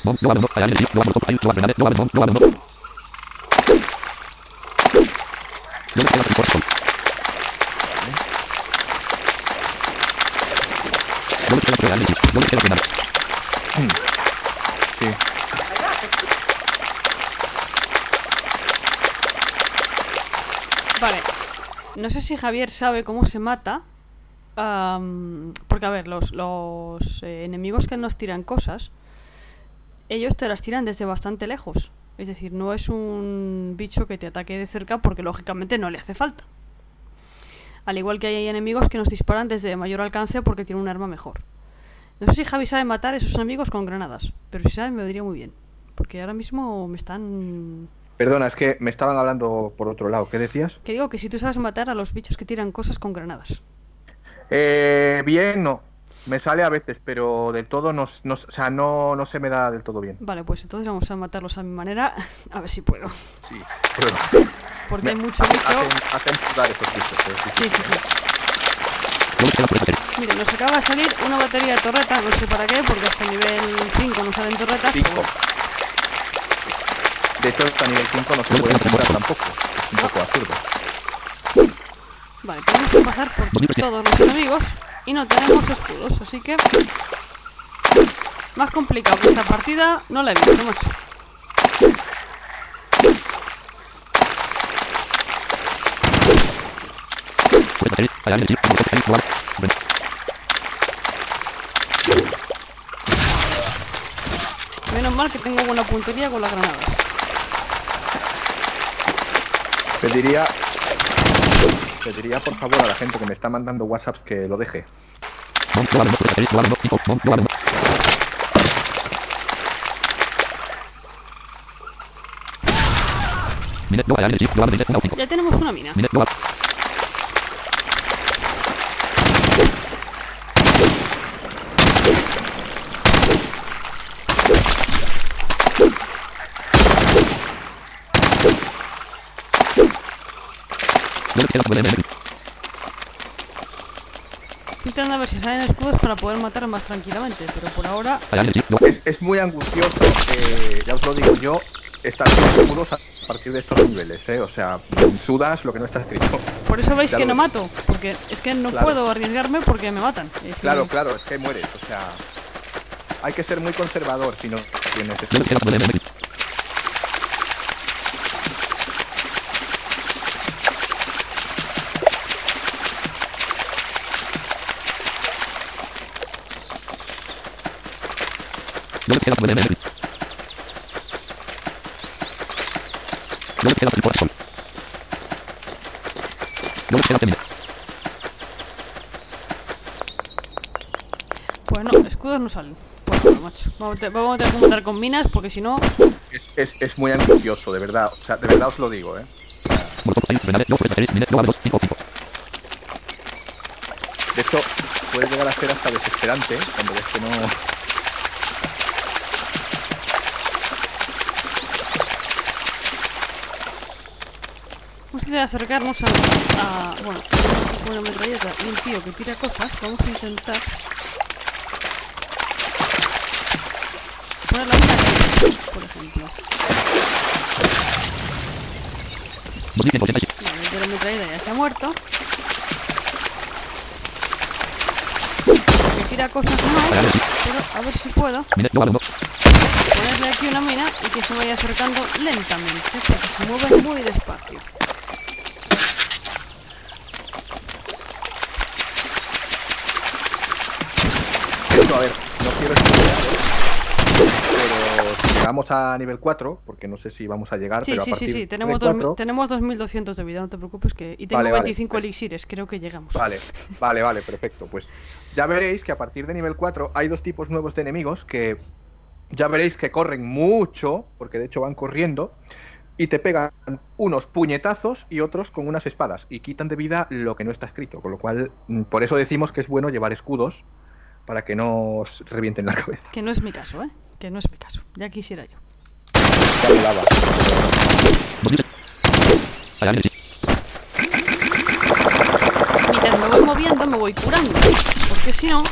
Vale, no sé si Javier sabe cómo se mata. porque, a ver, los, los eh, enemigos que nos tiran cosas, ellos te las tiran desde bastante lejos. Es decir, no es un bicho que te ataque de cerca porque lógicamente no le hace falta. Al igual que hay enemigos que nos disparan desde mayor alcance porque tienen un arma mejor. No sé si Javi sabe matar a esos enemigos con granadas, pero si sabe me vendría muy bien. Porque ahora mismo me están... Perdona, es que me estaban hablando por otro lado. ¿Qué decías? Que digo que si tú sabes matar a los bichos que tiran cosas con granadas. Eh, bien, no. Me sale a veces, pero del todo no, no- o sea, no, no se me da del todo bien. Vale, pues entonces vamos a matarlos a mi manera. A ver si puedo. Sí, prueba. Porque Me- hay mucho hacen, bicho. hacen- sudar esos bichos. pero sí, sí. Sí. Mire, nos acaba de salir una batería de torreta, no sé para qué, porque hasta nivel 5 no salen torretas. 5. De hecho, hasta nivel 5 no se puede comprar tampoco. Es un poco absurdo. Vale, tenemos que pasar por todos los enemigos y no tenemos escudos, así que... Más complicado que esta partida no la he visto, macho. Menos mal que tengo buena puntería con las granadas. Pediría, pediría por favor a la gente que me está mandando WhatsApps que lo deje. Ya tenemos una mina. Estoy a ver si salen escudos para poder matar más tranquilamente, pero por ahora Es, es muy angustioso, eh, ya os lo digo yo, estar sin escudos a partir de estos niveles, ¿eh? O sea, sudas lo que no está escrito. Por eso veis Ya que lo no ves. mato, porque es que no Claro. puedo arriesgarme porque me matan. Es Claro, claro, es que mueres, o sea... Hay que ser muy conservador si no tienes escudos. Pues no, escudos no salen. Pues bueno, macho. Vamos a, te- vamos a tener que matar con minas porque si no. Es, es, es muy angustioso, de verdad, o sea, de verdad os lo digo, ¿eh? De hecho, puede llegar a ser hasta desesperante cuando ves que no... Acercarnos a. a bueno, una metralleta y un tío que tira cosas. Vamos a intentar. Poner la mina aquí, por ejemplo. Vale, de la metralleta ya se ha muerto. Que tira cosas no, pero a ver si puedo ponerle aquí una mina y que se vaya acercando lentamente, porque se mueve muy despacio. A ver, no quiero pero si llegamos a nivel 4, porque no sé si vamos a llegar, Sí, pero a sí, sí, partir sí, de tenemos, 4, dos- tenemos 2200 de vida, no te preocupes que... Y tengo Vale, vale. 25 elixires, creo que llegamos. Vale, vale, vale, perfecto. Pues ya veréis que a partir de nivel 4 hay dos tipos nuevos de enemigos que ya veréis que corren mucho, porque de hecho van corriendo, y te pegan unos puñetazos y otros con unas espadas, y quitan de vida lo que no está escrito, con lo cual, mm, por eso decimos que es bueno llevar escudos para que no os revienten la cabeza. Que no es mi caso, ¿eh? Que no es mi caso. Ya quisiera yo. Mientras me voy moviendo, me voy curando. Porque si no...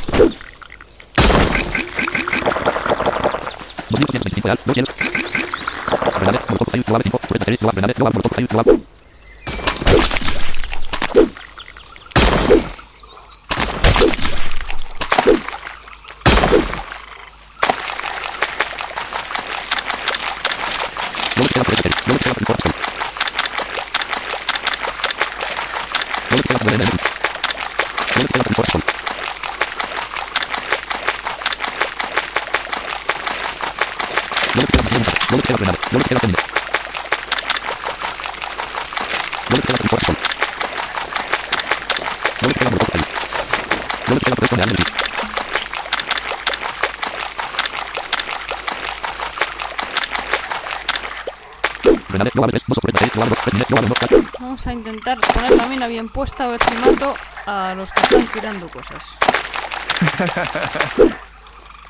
Vamos a intentar poner la mina bien puesta a ver si mato a los que están tirando cosas.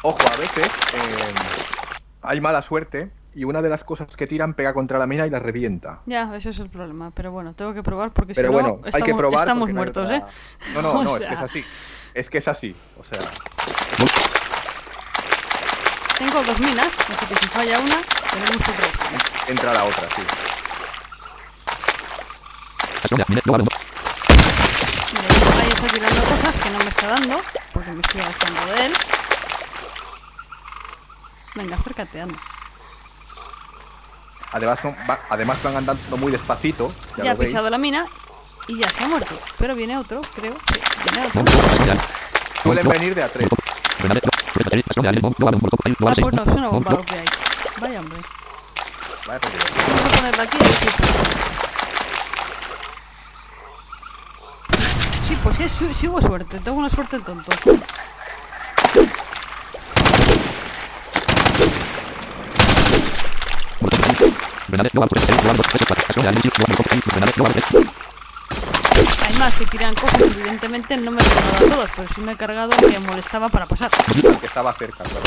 Ojo, a veces eh, hay mala suerte y una de las cosas que tiran pega contra la mina y la revienta. Ya, ese es el problema. Pero bueno, tengo que probar porque Pero si bueno, no, hay estamos, que probar. estamos porque no hay muertos, ¿eh? otra- No, no, O no, es que es sea. así. Es que es así. O sea, Tengo dos minas, así que si falla una, tenemos otra entra la otra, sí. Acción de mine. Global 1. Mira, ahí está tirando cosas que no me está dando, porque me estoy alejando de él. Venga, acércate, anda. Además, son- va- además van andando muy despacito. Ya, Ya ha veis. pisado la mina y ya se ha muerto. Pero viene otro, creo. Sí, viene otro. Suelen venir de a tres. Grenade. Grenade. Acción de alien. Bomb. Global 1. Ah, Global 6. pues no, es una bomba Bomb. lo que hay. Vaya hombre. Vaya. Vamos a ponerla aquí y Sí, pues sí, sí, sí hubo suerte. Tengo una suerte el tonto. Grenade. Global 3. Global 2. 3 4. Acción de alien. Global 2. Grenade. Global 3. Hay más que tiran cosas, evidentemente no me he cargado a todos, pero sí me he cargado que molestaba para pasar. Que estaba cerca, claro.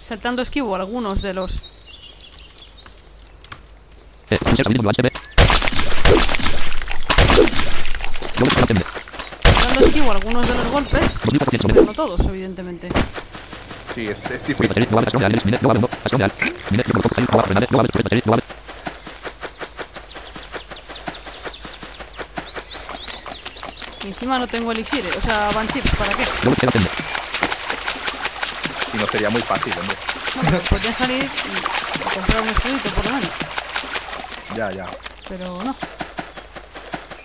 Saltando esquivo algunos de los... Eh, User Alien. HB. Global 3. Mine. Saltando esquivo algunos de los golpes, 20% pero no todos, evidentemente. Sí, es, es Free difícil. Battery. Global. Acción de alien. Mine. Global 1. Acción de alien. Mine. Global 2. Global. Grenade. Global. Free Battery. Global. Y encima no tengo elixires, o sea, van chips, ¿para qué? Global 3. Mine. Y no sería muy fácil, hombre. Bueno, podría salir y comprar un escudito por lo menos, Ya, ya. pero no.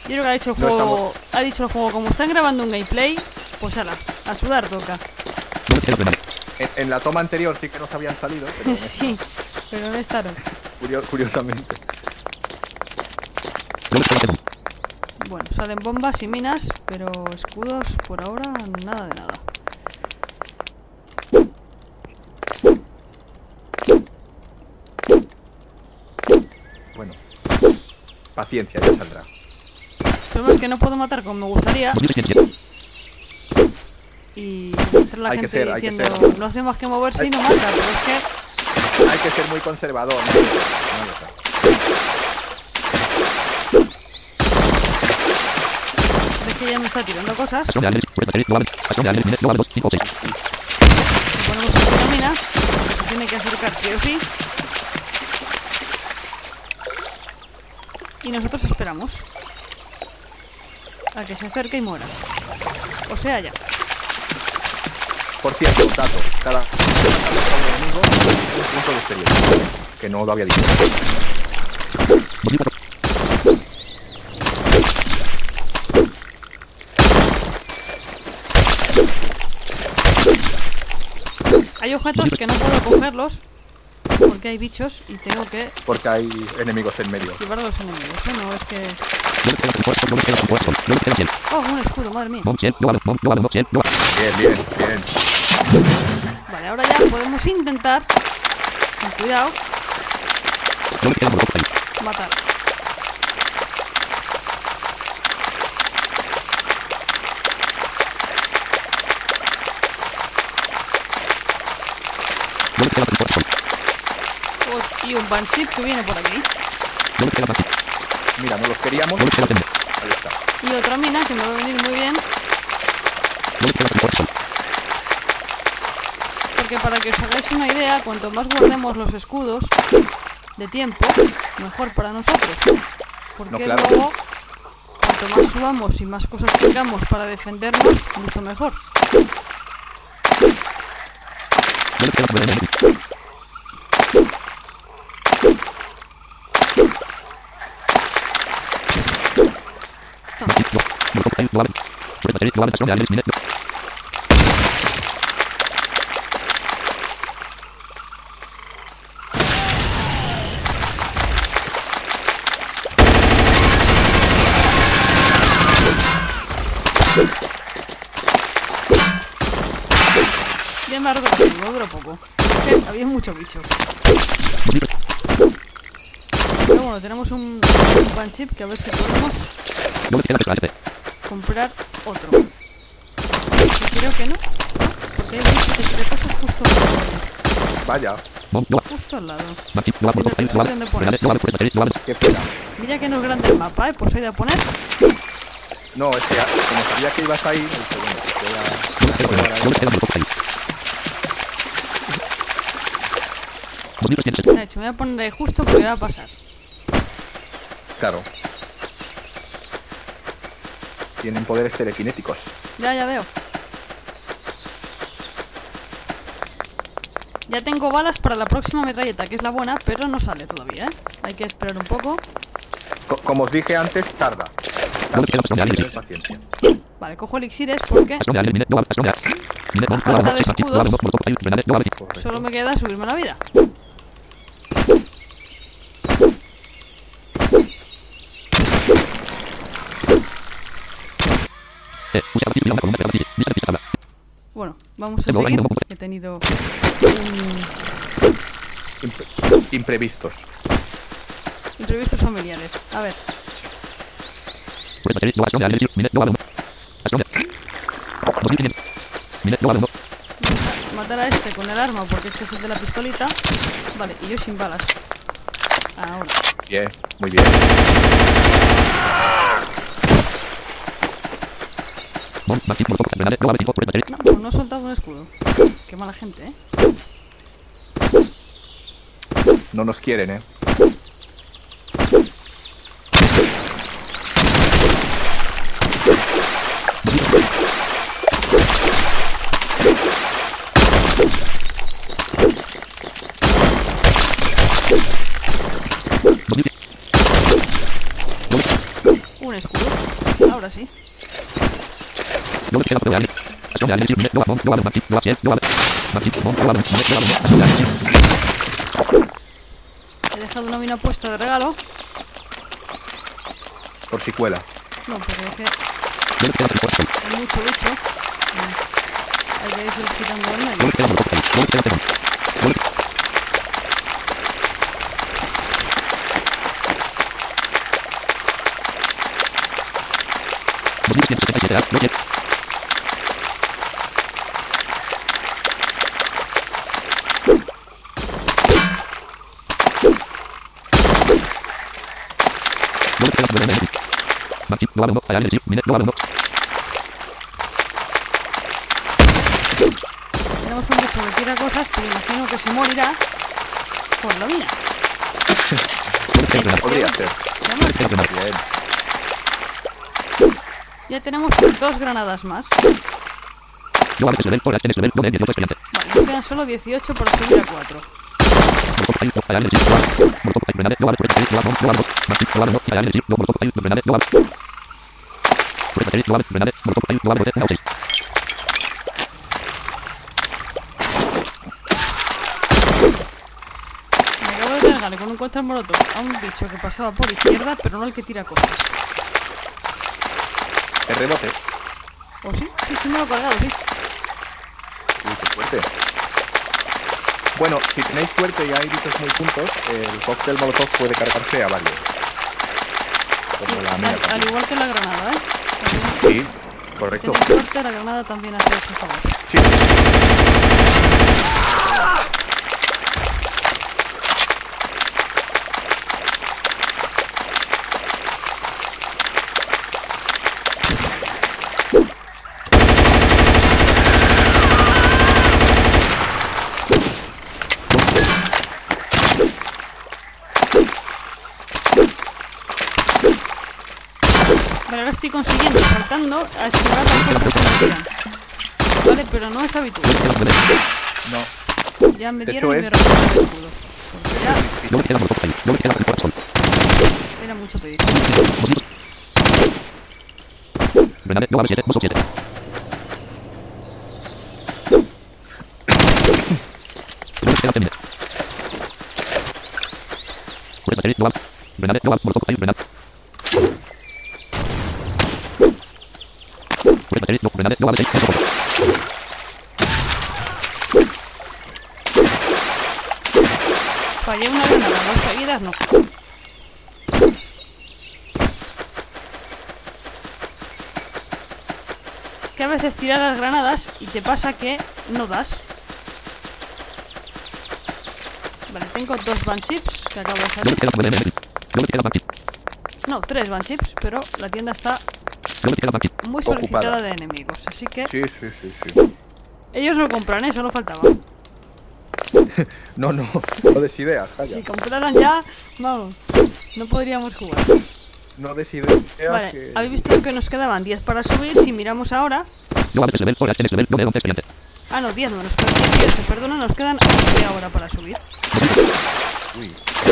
Yo creo que ha dicho el No juego, ha dicho el juego, como están grabando un gameplay, pues ala, a sudar toca. Global 3. Grenade. En, en la toma anterior sí que nos habían salido, pero Sí, pero no estaron. curio- curiosamente. Global 3. Bomb. Bueno, salen bombas y minas, pero escudos por ahora nada de nada. Bueno. Paciencia, ya saldrá. Problema es que no puedo matar como me gustaría 2017. y entra la Hay gente ser, diciendo no hace más que moverse y no mata, pero es que Hay que ser muy conservador. ¿no? Ves que ya me está tirando cosas. Acción de alien. Free Battery. Global. Acción de alien. Mine. Global 2. 5 6. Ponemos la mina, se tiene que acercar sí o sí. Y nosotros esperamos a que se acerque y muera. O sea, ya. Por cierto, dato. Cada, enemigo tiene un punto de experiencia. Que no lo había dicho. 2004. Hay objetos que no puedo cogerlos porque hay bichos y tengo que Porque hay enemigos en medio. esquivar a los enemigos. ¿eh? No es que... Global 3. Impuesto. Global 3. Impuesto. Global 3. 100. Oh, un escudo, madre mía. Bomb 100. Global. Bomb. Global 1. 100. Global. Bien, bien, bien. Vale, ahora ya podemos intentar, con cuidado, Global 3. Bomb. matar. Global 3. Impuesto. Oh, y un banshee que viene por aquí. Global 3. Battery. Mira, no los queríamos. Global 3. Battery. Ahí está. Y otra mina que me va a venir muy bien, Global 3. Impuesto. porque para que os hagáis una idea, cuanto más guardemos los escudos de tiempo, mejor para nosotros. Porque No, claro. luego, cuanto más subamos y más cosas tengamos para defendernos, mucho mejor. Global 3. Battery. Global 3. Global. Free Battery. Global. Acción de alien. Mine. Ya me que tengo, dura poco. Había mucho bicho. 2003. Pero bueno, tenemos un, un banshee que a ver si podemos Global 3. HP. Comprar otro. Creo que no. Porque hay justo por ahí. Vaya. Justo al lado. Mira, que no es grande el mapa, ¿eh? Pues hoy de poner. No, es que como sabía que ibas ahí. 2300. Me ha hecho, me voy a poner justo porque va a pasar. Claro. Tienen poderes telequinéticos. Ya, ya veo. Ya tengo balas para la próxima metralleta, que es la buena, pero no sale todavía, ¿eh? Hay que esperar un poco. Co- como os dije antes, tarda. Vale, cojo elixires porque. Falta de escudos. solo me queda subirme la vida. Eh. Usa la una columna. Pega la Lista de pista tabla. Bueno, vamos a seguir. He tenido un Impre- imprevistos. imprevistos familiares. A ver, Fuerza aérea global. Astrón de alien. Mine. Global. Astrón de. 2500. Mine. Global. uno. matar a este con el arma porque este es el de la pistolita. Vale, y yo sin balas. Ahora. Bien, muy bien. No, no he soltado un escudo. Qué mala gente, ¿eh? No nos quieren, ¿eh? Un escudo. Ahora sí. He dejado una mina puesta de regalo. Por si cuela. No, porque es que hay mucho bicho. Hay que ir quitando el medio molotov. ahí. Global. Queda temón. Global. Dos mil ciento setenta y siete. Ah, no quiero. Global. Queda fuera de alien. Maxi. Global. uno. Alien. Mine. Global. uno. Tenemos un bicho que tira cosas, pero imagino que se morirá por la mina. Podría ser. Ya tenemos dos granadas más. Global. Es level. Por H. Es level. Global. 18 expediente. Vale, nos quedan solo 18 para subir a 4. Me acabo de cargar con un contra molotov a un bicho que pasaba por izquierda, pero no el que tira cosas. El rebote. ¿O sí? Sí, sí me lo he cargado, sí. Uy, qué fuerte. Bueno, si tenéis suerte y hay bichos muy juntos, el cóctel molotov puede cargarse a varios. Como la Al, al igual que la granada, ¿eh? Sí, correcto. Tenéis suerte, la granada también hace ese favor. Sí, consiguiendo, saltando, a esquivar las cosas que me tiran. Vale, pero no es habitual. No. Ya me dieron y me rompieron el escudo. Porque ya global, queda molotov ahí, global, queda el corazón. era mucho pedir. Grenade, global, siete, mozo, siete. Global, queda temine. Fuerza aérea, global. Grenade, global, molotov ahí, grenade. Fuerza aérea, no, grenade, global, seis, molotov. Fallé una granada, dos seguidas no. Que a veces tiras las granadas y te pasa que no das. Vale, tengo dos Banchips que acabo de BMM. No tres Banchips, pero la tienda está No muy Ocupada. solicitada de enemigos. Así que Sí, sí, sí, sí. ellos no compran, ¿eh? Solo faltaba. No, no, no des ideas, calla. Si compraran ya, vamos, no podríamos jugar. No des ideas Vale, que... habéis visto que nos quedaban 10 para subir. Si miramos ahora. No vale 3 level. Horas en level. No me 11 expediente. Ah, no, 10 no, nos quedan 18. Perdona, nos quedan 11 ahora para subir. Uy, qué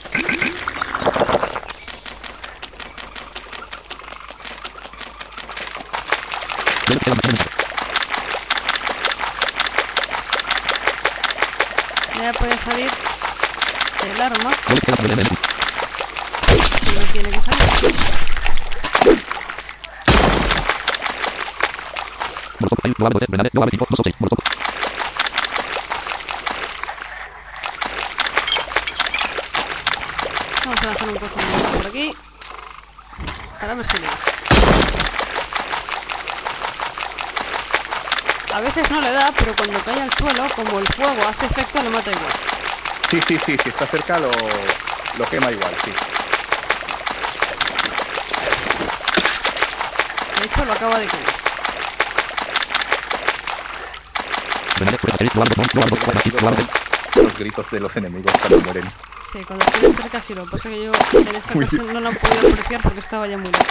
Vamos a lanzar un coche por aquí. Para ver si le da. A veces no le da, pero cuando cae al suelo, como el fuego hace efecto, le mata igual. Sí, sí, sí, si está cerca lo, lo quema igual, sí. De hecho, lo acaba de quemar. Grenade, puedes hacer, no vale 2, no vale 2, Banshee, no vale 3. Los gritos de los enemigos cuando mueren. Sí, cuando estoy cerca sí, lo pasa que yo en esta ocasión no lo han podido apreciar porque estaba ya muy lejos.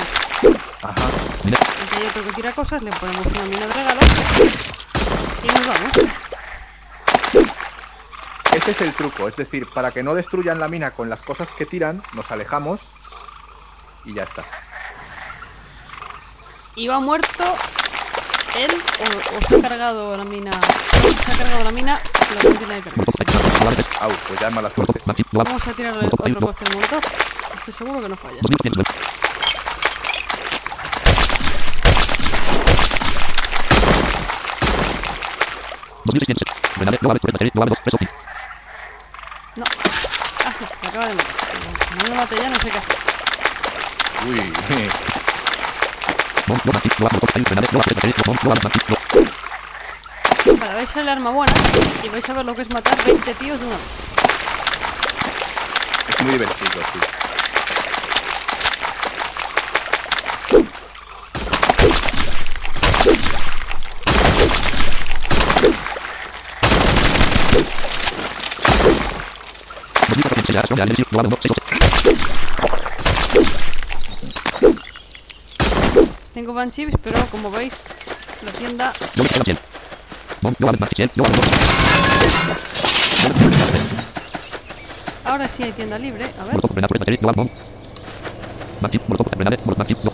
Ajá. Aquí hay otro que tira cosas, le ponemos una mina de regalo y nos vamos. Ese es el truco, es decir, para que no destruyan la mina con las cosas que tiran, nos alejamos y ya está. ¿Iba muerto él o, o se ha cargado la mina? Se ha cargado la mina, la contiene de 3. Au, pues ya es mala suerte. Vamos a tirar otro no. cóctel molotov. Estoy seguro que no falla. 2200 2600. Grenade, no vale 40, no vale 2, 3 o 5. No. Ah, sí, me acaba de matar. No me mate ya, no sé qué hacer. Uy, No, no, Banshee, no vale Molotov, hay, Grenade, no vale 30, no, no vale Banshee, no. Vale, vais a el arma buena y vais a ver lo que es matar 20 tíos de una vez. es muy divertido, sí. Dos mil cuatrocientos, ya, no vale 6, no vale 2, 6 o 7. Tengo banchips, pero como veis, la tienda No me queda 100. No vale Banshee, 100, no vale 2. ahora sí hay tienda libre. A ver, Molotov, Grenade, puedes hacer, no vale 2. Banshee, Molotov, Grenade, Molotov, Banshee, no.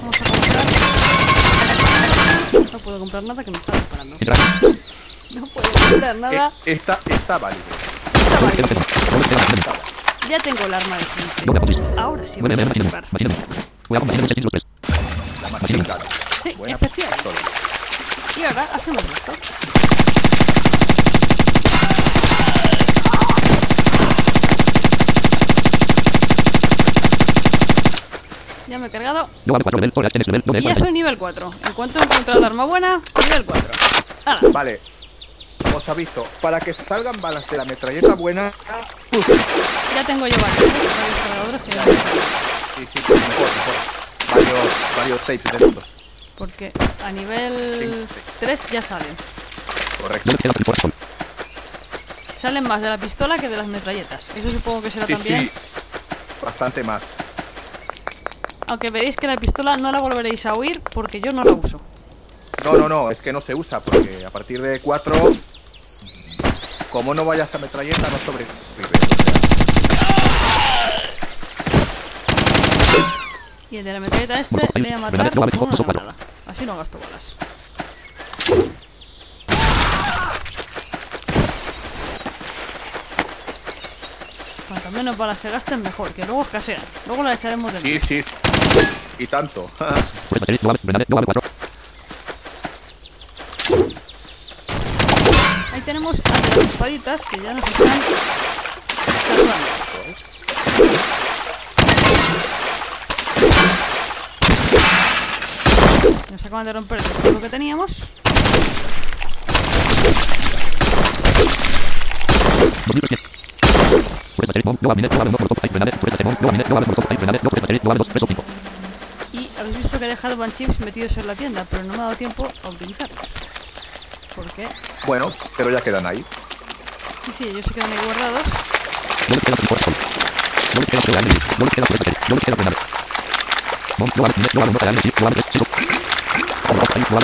vamos a comprar. No puedo comprar nada que me está disparando. No puedo comprar nada. Esta está válido. Está válido. 100. No me queda 100. Ya tengo el arma de apuntes. Ahora sí Bueno, vamos a comprar. Imagínate. Voy a combatir en 603. La más indicada. Sí, Buena efectivamente. pistola. Y ahora hacemos esto. Ya me he cargado. No vale 4 level, horas, tienes level, no me Y ya soy nivel 4. En cuanto encuentro el arma buena, nivel 4. ¡Hala! Vale. Os aviso, para que salgan balas de la metralleta buena, uf, Ya tengo yo varios, ¿eh? cargadores sí, sí, sí, mejor, mejor. Varios, varios tapes de estos. Porque a nivel Sí, 3 ya salen. Correcto. Salen más de la pistola que de las metralletas. Eso supongo que será Sí, también. sí. Bastante más. Aunque veréis que la pistola no la volveréis a oír porque yo no la uso. No, no, no, es que no se usa porque a partir de 4 como no vayas a metralleta, no sobrevives. Y el de la metralleta este le voy a matar con una granada. Así no gasto balas. Cuanto menos balas se gasten, mejor, que luego escasean. Luego la echaremos de Sí, menos. sí, sí. Y tanto. Ahí tenemos a las espaditas que ya nos están saludando. Nos acaban de romper el escudo que teníamos. Dos mil trescientos. Puedes batería, no, no vale, no vale, no, molotov, hay granada, puedes batería, no vale, no vale, molotov, hay granada, no, puedes batería, no vale, dos, tres o cinco. Y habéis visto que he dejado Van Chips metidos en la tienda, pero no me ha dado tiempo a utilizarlos. ¿Por qué? Bueno, pero ya quedan ahí. Sí, sí, ellos se quedan ahí guardados. No alcohol.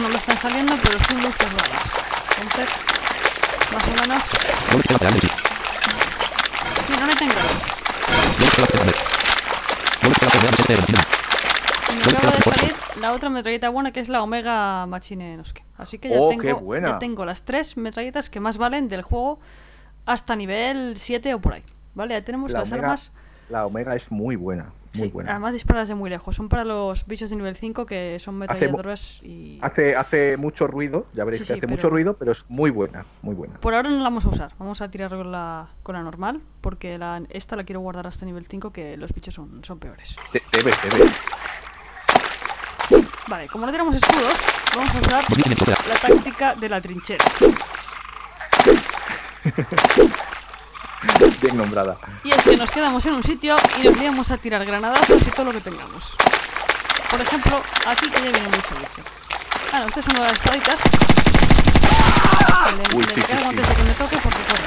No me están saliendo, pero sí muchas balas. Entonces, más o menos. Sí, no me tengo. Y me acaba de salir la otra metralleta buena que es la Omega Machine no sé qué. Así que ya, Oh, tengo, qué buena. ya tengo las tres metralletas que más valen del juego hasta nivel 7 o por ahí. Vale, ya tenemos La las Omega, armas. la Omega es muy buena. Muy Sí, buena. Además disparas de muy lejos. Son para los bichos de nivel 5 que son Hace metralladoras y... Hace, hace mucho ruido, ya veréis Sí, que sí, hace pero- mucho ruido, pero es muy buena, muy buena. Por ahora no la vamos a usar. Vamos a tirar con la, con la normal. Porque la, esta la quiero guardar hasta nivel 5 que los bichos son, son peores. De- Debe, debe. Vale, como no tenemos escudos, vamos a usar la táctica de la trinchera. Bien nombrada. Y es que nos quedamos en un sitio y nos liamos a tirar granadazos y todo lo que tengamos. Por ejemplo, aquí que ya viene mucho bicho. Ah, no, esta es una de las espaditas. Le, Uy, le sí, sí, cargo sí. antes de que me toque porque corre.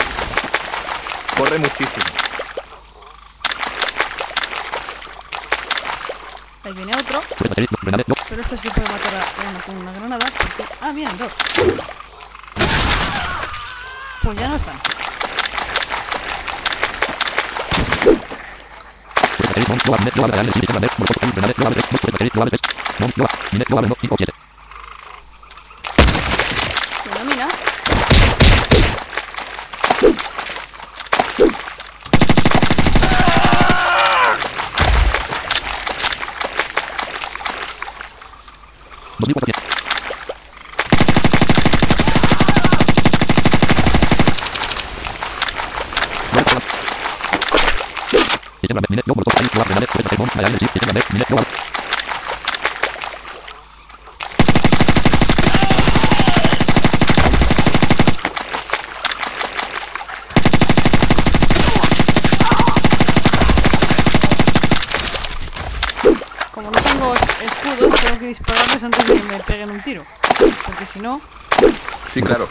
Corre muchísimo. Ahí viene otro, pero este sí puede matar a uno con una granada. Ah, vienen dos. Pues ya no están. Puedes batería, no, no vale, no vale, cereal, no vale, molotov, hay granada, no vale, tres, no puedes batería, no vale, tres. No, no vale, mine, no vale, no, cinco o siete. Una mina. Dos mil cuatrocientos. No les queda. Siete granada, mine, no, molotov, hay, no vale, granada, puedes batería, no, cereal, siete granada, mine, no vale. Como no tengo es- escudos, tengo que dispararles antes de que me peguen un tiro. Porque si no, Sí, claro.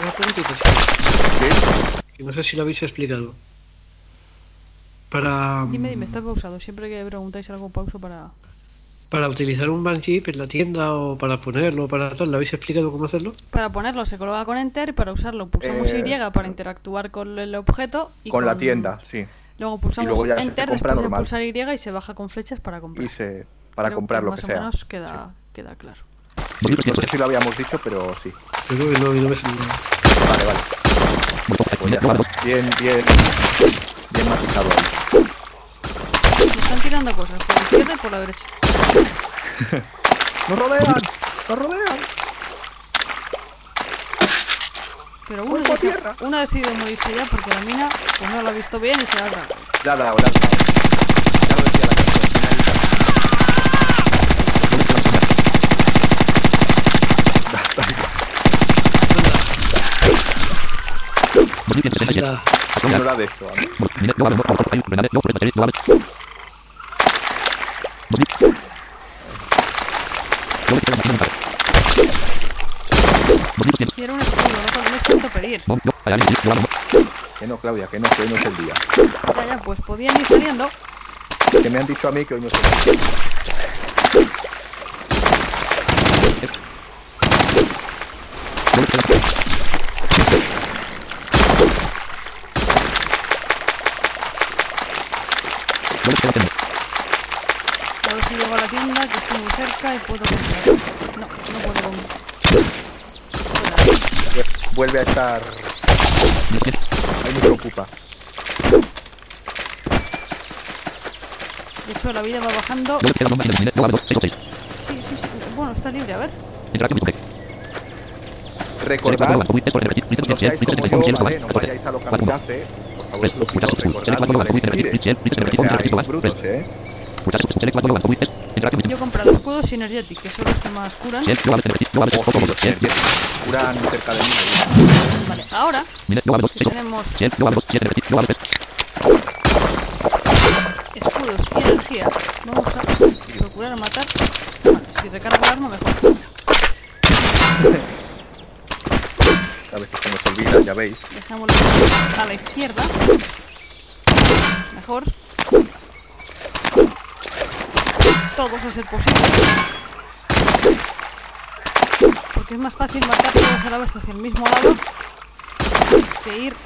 Una preguntita, que no sé si lo habéis explicado. Para, dime, dime, está pausado. Siempre que preguntáis algo, pauso para. Para utilizar un banship en la tienda o para ponerlo, para tal, ¿lo habéis explicado cómo hacerlo? Para ponerlo se coloca con Enter y para usarlo pulsamos Eh, Y para interactuar con el objeto. Y Con la tienda, sí. Luego pulsamos luego ya se Enter después de normal. pulsar Y y se baja con flechas para comprar. Y se, para Creo comprar lo más que o sea. menos queda, queda claro. No sé si lo habíamos dicho, pero sí. Creo que no, me. Vale, vale. Pues ya está. Bien, bien. Bien matizado tirando cosas por la izquierda y por la derecha. ¡Nos rodean! ¡Nos rodean! Pero ya por se- tierra. uno ha decidido morirse ya porque la mina pues no la ha visto bien y se ha dado. Ya la, ya la. Ya lo decía la canción. Anda, Anda. No da de esto. ¿vale? Quiero un escudo, no, no es tanto pedir. Que no, Claudia, que no, que hoy no es el día. Ya, ya, pues podían ir saliendo. Que me han dicho a mí que hoy no es el día. A ver si llego a la tienda, que estoy muy cerca y puedo comprar. No, no puedo comprar. Vu- Vuelve a estar. Ahí me preocupa. De hecho, la vida va bajando. Sí, sí, sí. Bueno, está libre, a ver. Recordad, no seáis como yo, ¿vale? No vayáis a lo kamikaze. Por favor, os lo pido. Recordad que seáis brutos, ¿eh? Yo he comprado escudos Synergetic, que son los que más curan. Curan cerca de mí. Vale, ahora tenemos escudos y energía, vamos a procurar matar. Vale, si recargo el arma, mejor. A veces se nos olvida, ya veis. Dejámoslo a la izquierda. Mejor. Todos a ser posible. Porque es más fácil matar todos a la vez hacia el mismo lado que ir.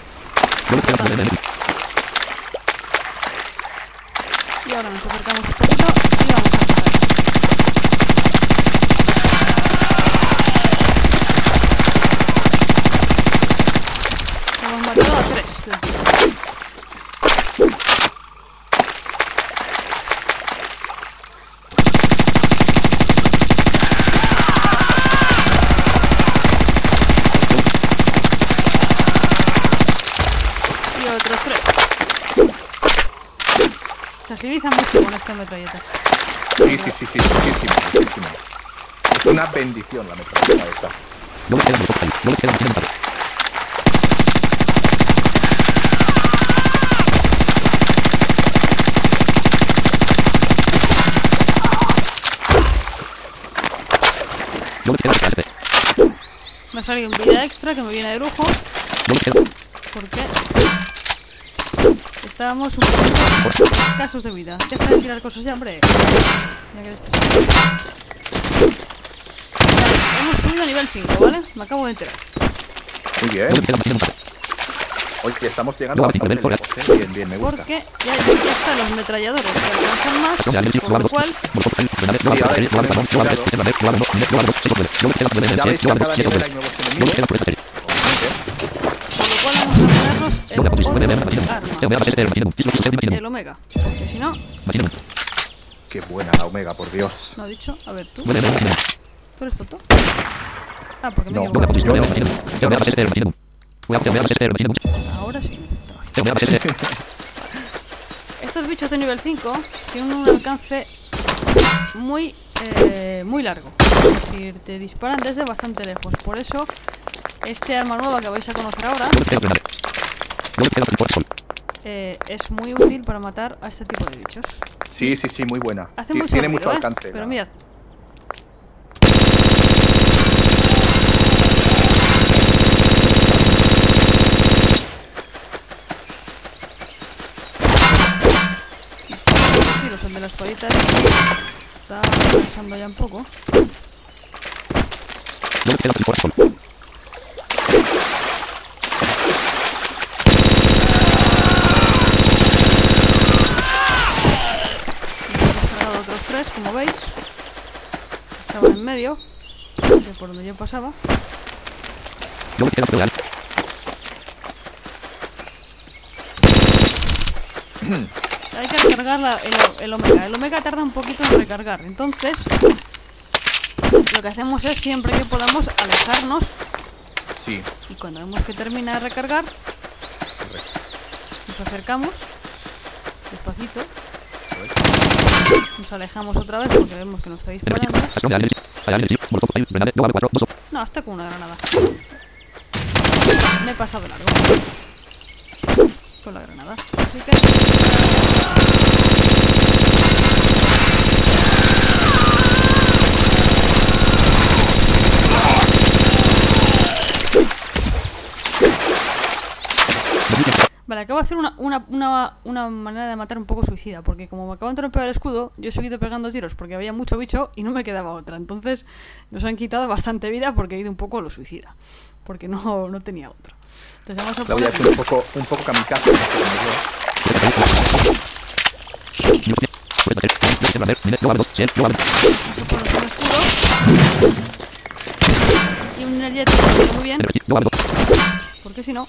Y ahora nos acercamos un poquito y vamos a matar. Hemos matado a tres. del tiro. Y otros tres. Se agiliza mucho con esta metralleta. Sí, sí, sí, sí, muchísimo, muchísimo. Es una bendición la metralleta esta. Me ha salido un vida extra que me viene de lujo. Porque estábamos un poquito escasos de vida. Deja de tirar cosas ya, hombre. Mira que hemos subido a nivel 5, ¿vale? Me acabo de enterar. Muy bien. Oye, estamos llegando a bastante lejos, ¿eh? Bien, bien, me gusta. Porque ya, ya están los metralladores que alcanzan más. Con lo cual, Ya veis que a cada nivel hay nuevos enemigos. obviamente. con lo cual vamos a ponernos el omega. Porque si no, Qué buena la Omega, por Dios. no ha dicho. A ver, tú. ¿Tú eres tonto? Ah, porque me No, no. Ahora sí. Estos bichos de nivel 5 tienen un alcance muy, eh, muy largo. Es decir, te disparan desde bastante lejos. Por eso, este arma nueva que vais a conocer ahora eh, es muy útil para matar a este tipo de bichos. Sí, sí, sí, muy buena. Hace mucho Tiene mucho ¿eh? alcance. Pero mirad. Los tiros, el de las palitas está pasando ya un poco. Hemos cargado otros tres, como veis. Estaban en medio, de por donde yo pasaba. Hay que recargar la- el, el omega. El omega tarda un poquito en recargar. Entonces, lo que hacemos es siempre que podamos alejarnos Sí, y cuando vemos que termina de recargar, nos acercamos despacito, nos alejamos otra vez porque vemos que nos está disparando. No, está con una granada. Me he pasado largo. con la granada. Así que... Vale, acabo de hacer una, una, una, una manera de matar un poco suicida, porque como me acaban de romper el escudo, yo he seguido pegando tiros porque había mucho bicho y no me quedaba otra. Entonces nos han quitado bastante vida porque he ido un poco a lo suicida, porque no, no tenía otra. Entonces vamos a poner... es un poco, un poco kamikaze. y un energético muy bien, porque si no...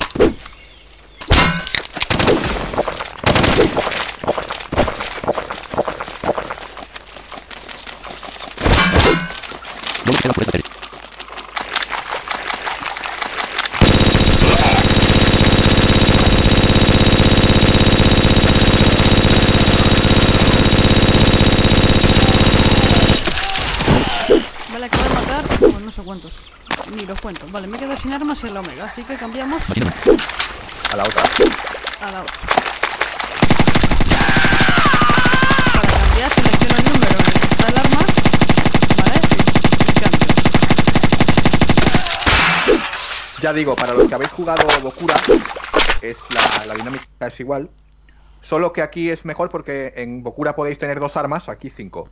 Vale, acabo de matar, bueno, no sé cuántos, ni los cuento. Vale, me quedo sin armas en la omega, así que cambiamos A la otra. a la otra. Para cambiar selecciono el número en el que está el arma, ¿vale? Y cambio. Ya digo, para los que habéis jugado Bokura, es la, la dinámica es igual. Solo que aquí es mejor porque en Bokura podéis tener dos armas, aquí cinco.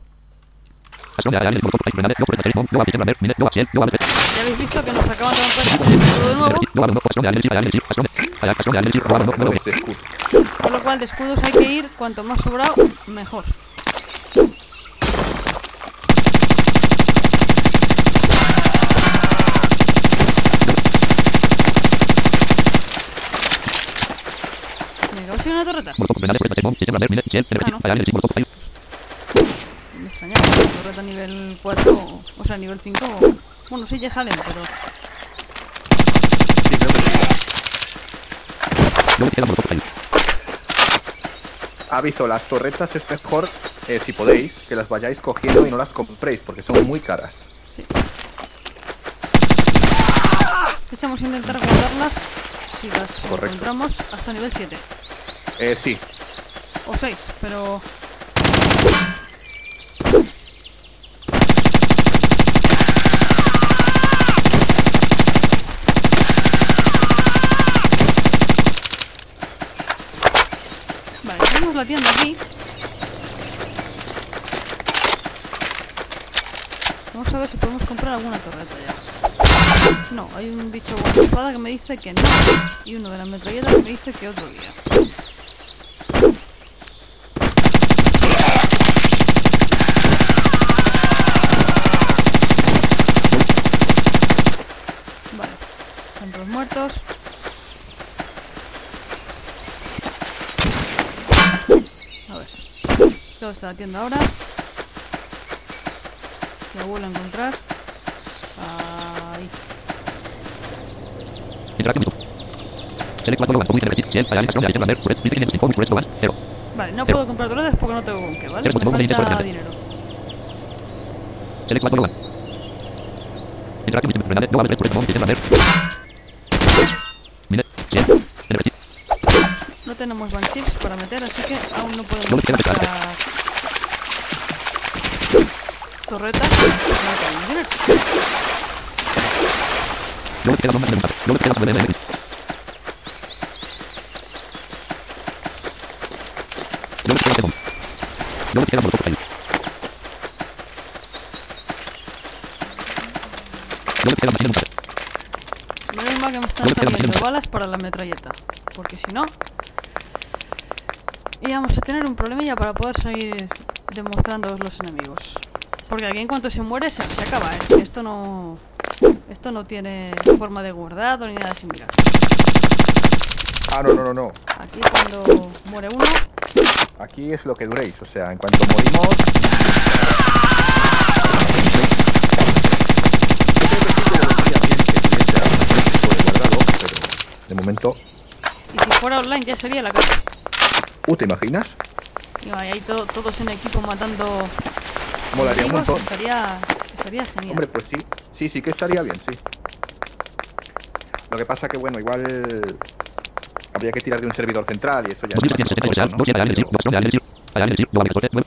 Ya habéis visto que nos acaban de romper de nuevo, con lo cual de escudos hay que ir cuanto más sobrado, mejor. Venga, ¿os una torreta? Me extrañaba, una torreta nivel 4, o, o sea, nivel 5. o- Bueno, sí, ya salen, pero. Aviso, las torretas es mejor, eh, si podéis, que las vayáis cogiendo y no las compréis, porque son muy caras. sí. Echamos a intentar guardarlas si las Correcto. encontramos hasta nivel 7 Eh, sí, o 6, pero Vale, tenemos la tienda aquí. Vamos a ver si podemos comprar alguna torreta ya. No, hay un bicho con espada que me dice que no. Y uno de las metralletas que me dice que otro día. Vale, están todos muertos. A ver. ¿Dónde está la tienda ahora? La vuelvo a encontrar. Ahí. Vale, no puedo comprar dólares porque no tengo con qué, ¿vale? Me podemos venir por falta delante. dinero. No tenemos bank chips para meter, así que aún no podemos No nada. torretas. porque No tenemos dinero. Menos mal que me están No me queda saliendo más. balas para la metralleta. Porque si no... Íbamos a para poder seguir demostrando los enemigos. Porque aquí en cuanto se muere se, se acaba, ¿eh? Esto no... Esto no tiene forma de guardado ni nada similar. Ah, no, no, no, no. Aquí cuando muere uno... Aquí es lo que duréis, o sea, en cuanto morimos. De momento. Y si fuera online ya sería la casa. Uh, ¿te imaginas? Y ahí todo- todos en equipo matando... Molaría un montón. Estaría, estaría genial. Hombre, pues sí. Sí, sí que estaría bien, sí. Lo que pasa que, bueno, igual. Habría que tirar de un servidor central y eso ya es 2370 más inicial. costoso, No tiene ¿no? decir. No tiene decir. Hay decir. No vale soporte. Web.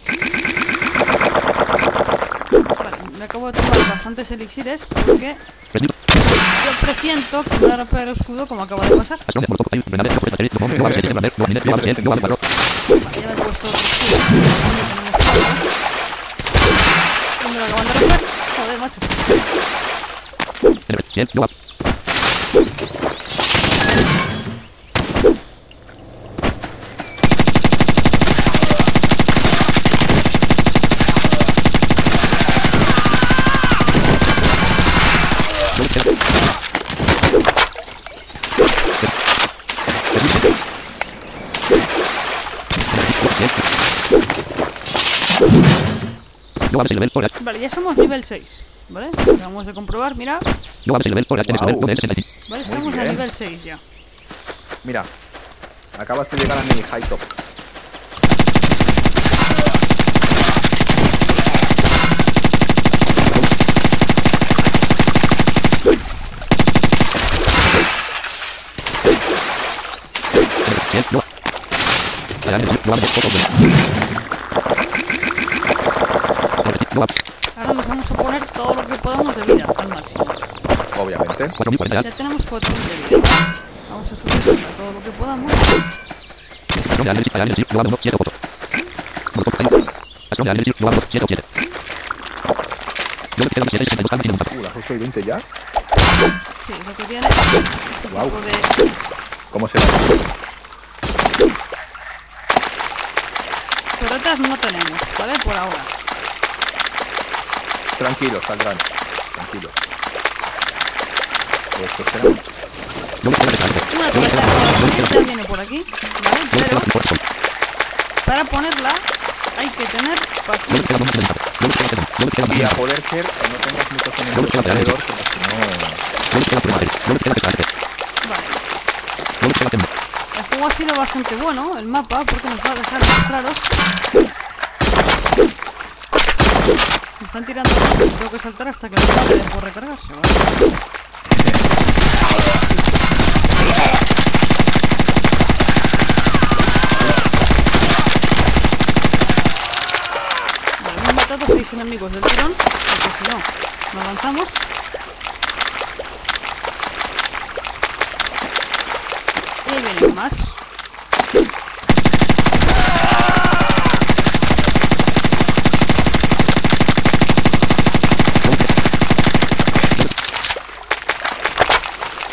Vale, me acabo de tomar bastantes elixires porque yo presiento que me van a romper el escudo como acaba de pasar. Acción de molotov. Hay granade. No puede salir. No no vale serie. No vale. No vale. No vale. No vale. No vale. Vale, ya me he puesto otro escudo. Tenemos cuatro. Y me lo acaban de romper. Joder, macho. NB. 100. No vale. Ya somos nivel 6. ¿Vale? Acabamos de comprobar, mira. No vale nivel por Tienes Guau. nivel 65. Vale, Muy estamos a nivel 6 ya. Mira, acabas de llegar a mi high top. Ahora nos vamos a poner todo lo que podamos de vida al máximo. Obviamente. 4040 Ya tenemos 4 de vida. Vamos a subir a todo lo que podamos. Acción de análisis, análisis, no vale, no, siete, ocho. Molotov, ahí. Acción de análisis, no vale, siete, siete. Yo le quedan siete, sesenta y dos, cambio, Uh, las 8 y 20 ya. Sí, lo que tiene tipo de... ¿Cómo se va? Torretas no tenemos, ¿vale? Por ahora. Tranquilo, saldrán. Tranquilo. Esto será. No le quedan descanso. Una viene para ponerla hay que tener paciencia. Y a poder ser no tengas alrededor. Vale. El juego ha sido bastante bueno, el mapa, porque nos va a dejar más claros. Me están tirando, tengo que saltar hasta que no por recargarse. Hemos matado 6 enemigos del tirón, porque si no, no avanzamos. Y vienen más. Acción de análisis, no hay análisis, no hay análisis, no hay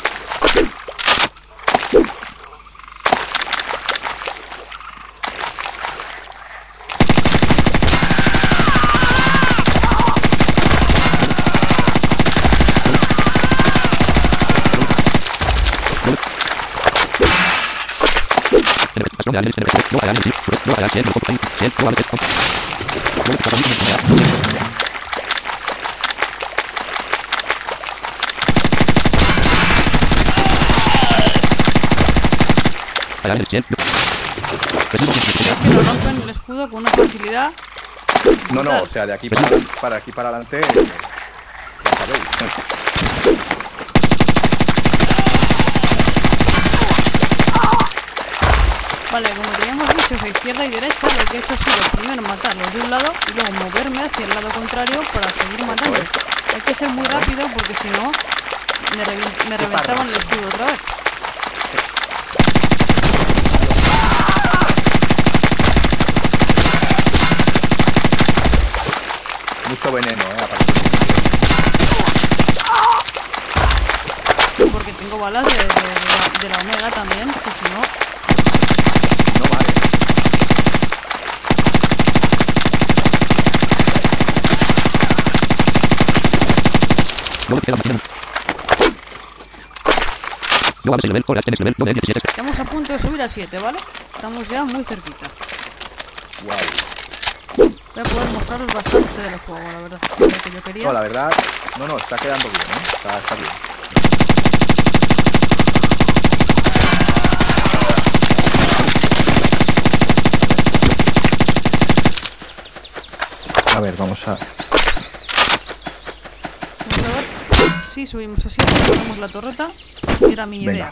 análisis, no vale, no le quedan Hay análisis, Perdido, Que nos rompen el. No, no, o sea, de aquí para, aquí para adelante. eh. Vale, como teníamos dicho, a izquierda y derecha, lo que he hecho ha sido primero matarlos de un lado y luego moverme hacia el lado contrario para seguir matando. Hay que ser muy rápido porque si no, me reventaban el escudo otra vez. Mucho veneno, eh. aparte. Porque tengo balas de, de- de la, de la Omega también, que si no, No vale. no le quedan más No vale, nivel, por tienes nivel, no de 17. estamos a punto de subir a 7, ¿vale? Estamos ya muy cerquita. Wow. Voy a poder mostraros bastante del juego, la verdad. Lo que yo quería. No, la verdad. No, no, está quedando bien, ¿eh? Está, está bien. A ver, vamos a... Vamos a Si subimos así, tomamos la torreta. Era mi idea.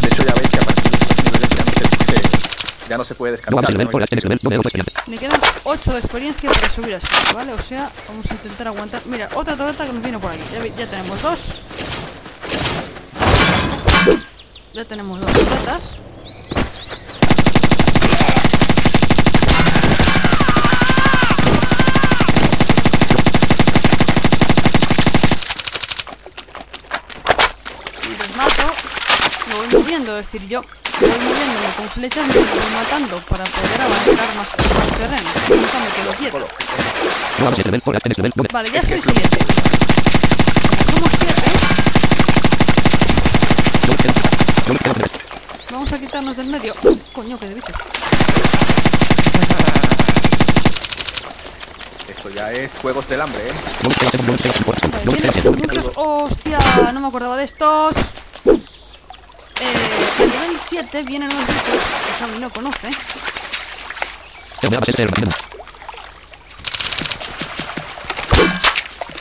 De hecho, ya veis que a partir de estos niveles ya no se, eh, ya no se puede descargar. No, me quedan 8 de experiencia para subir así, ¿vale? O sea, vamos a intentar aguantar. Mira, otra torreta que nos viene por aquí. Ya, ya tenemos dos. Ya tenemos dos torretas. Los mato. Me voy moviendo, es decir, yo voy moviéndome con flechas y los voy matando para poder avanzar más, más terreno. Nunca me quedo quieto. No avances nivel por tienes nivel 9. Vale, ya soy 7. Como 7, No queda No queda nivel. vamos a quitarnos del medio. Coño, qué de bichos. Esto ya es juegos del hambre, ¿eh? Vale. ¡Hostia! No me acordaba de estos. Eh, a nivel 7 vienen unos bichos que Javi no conoce.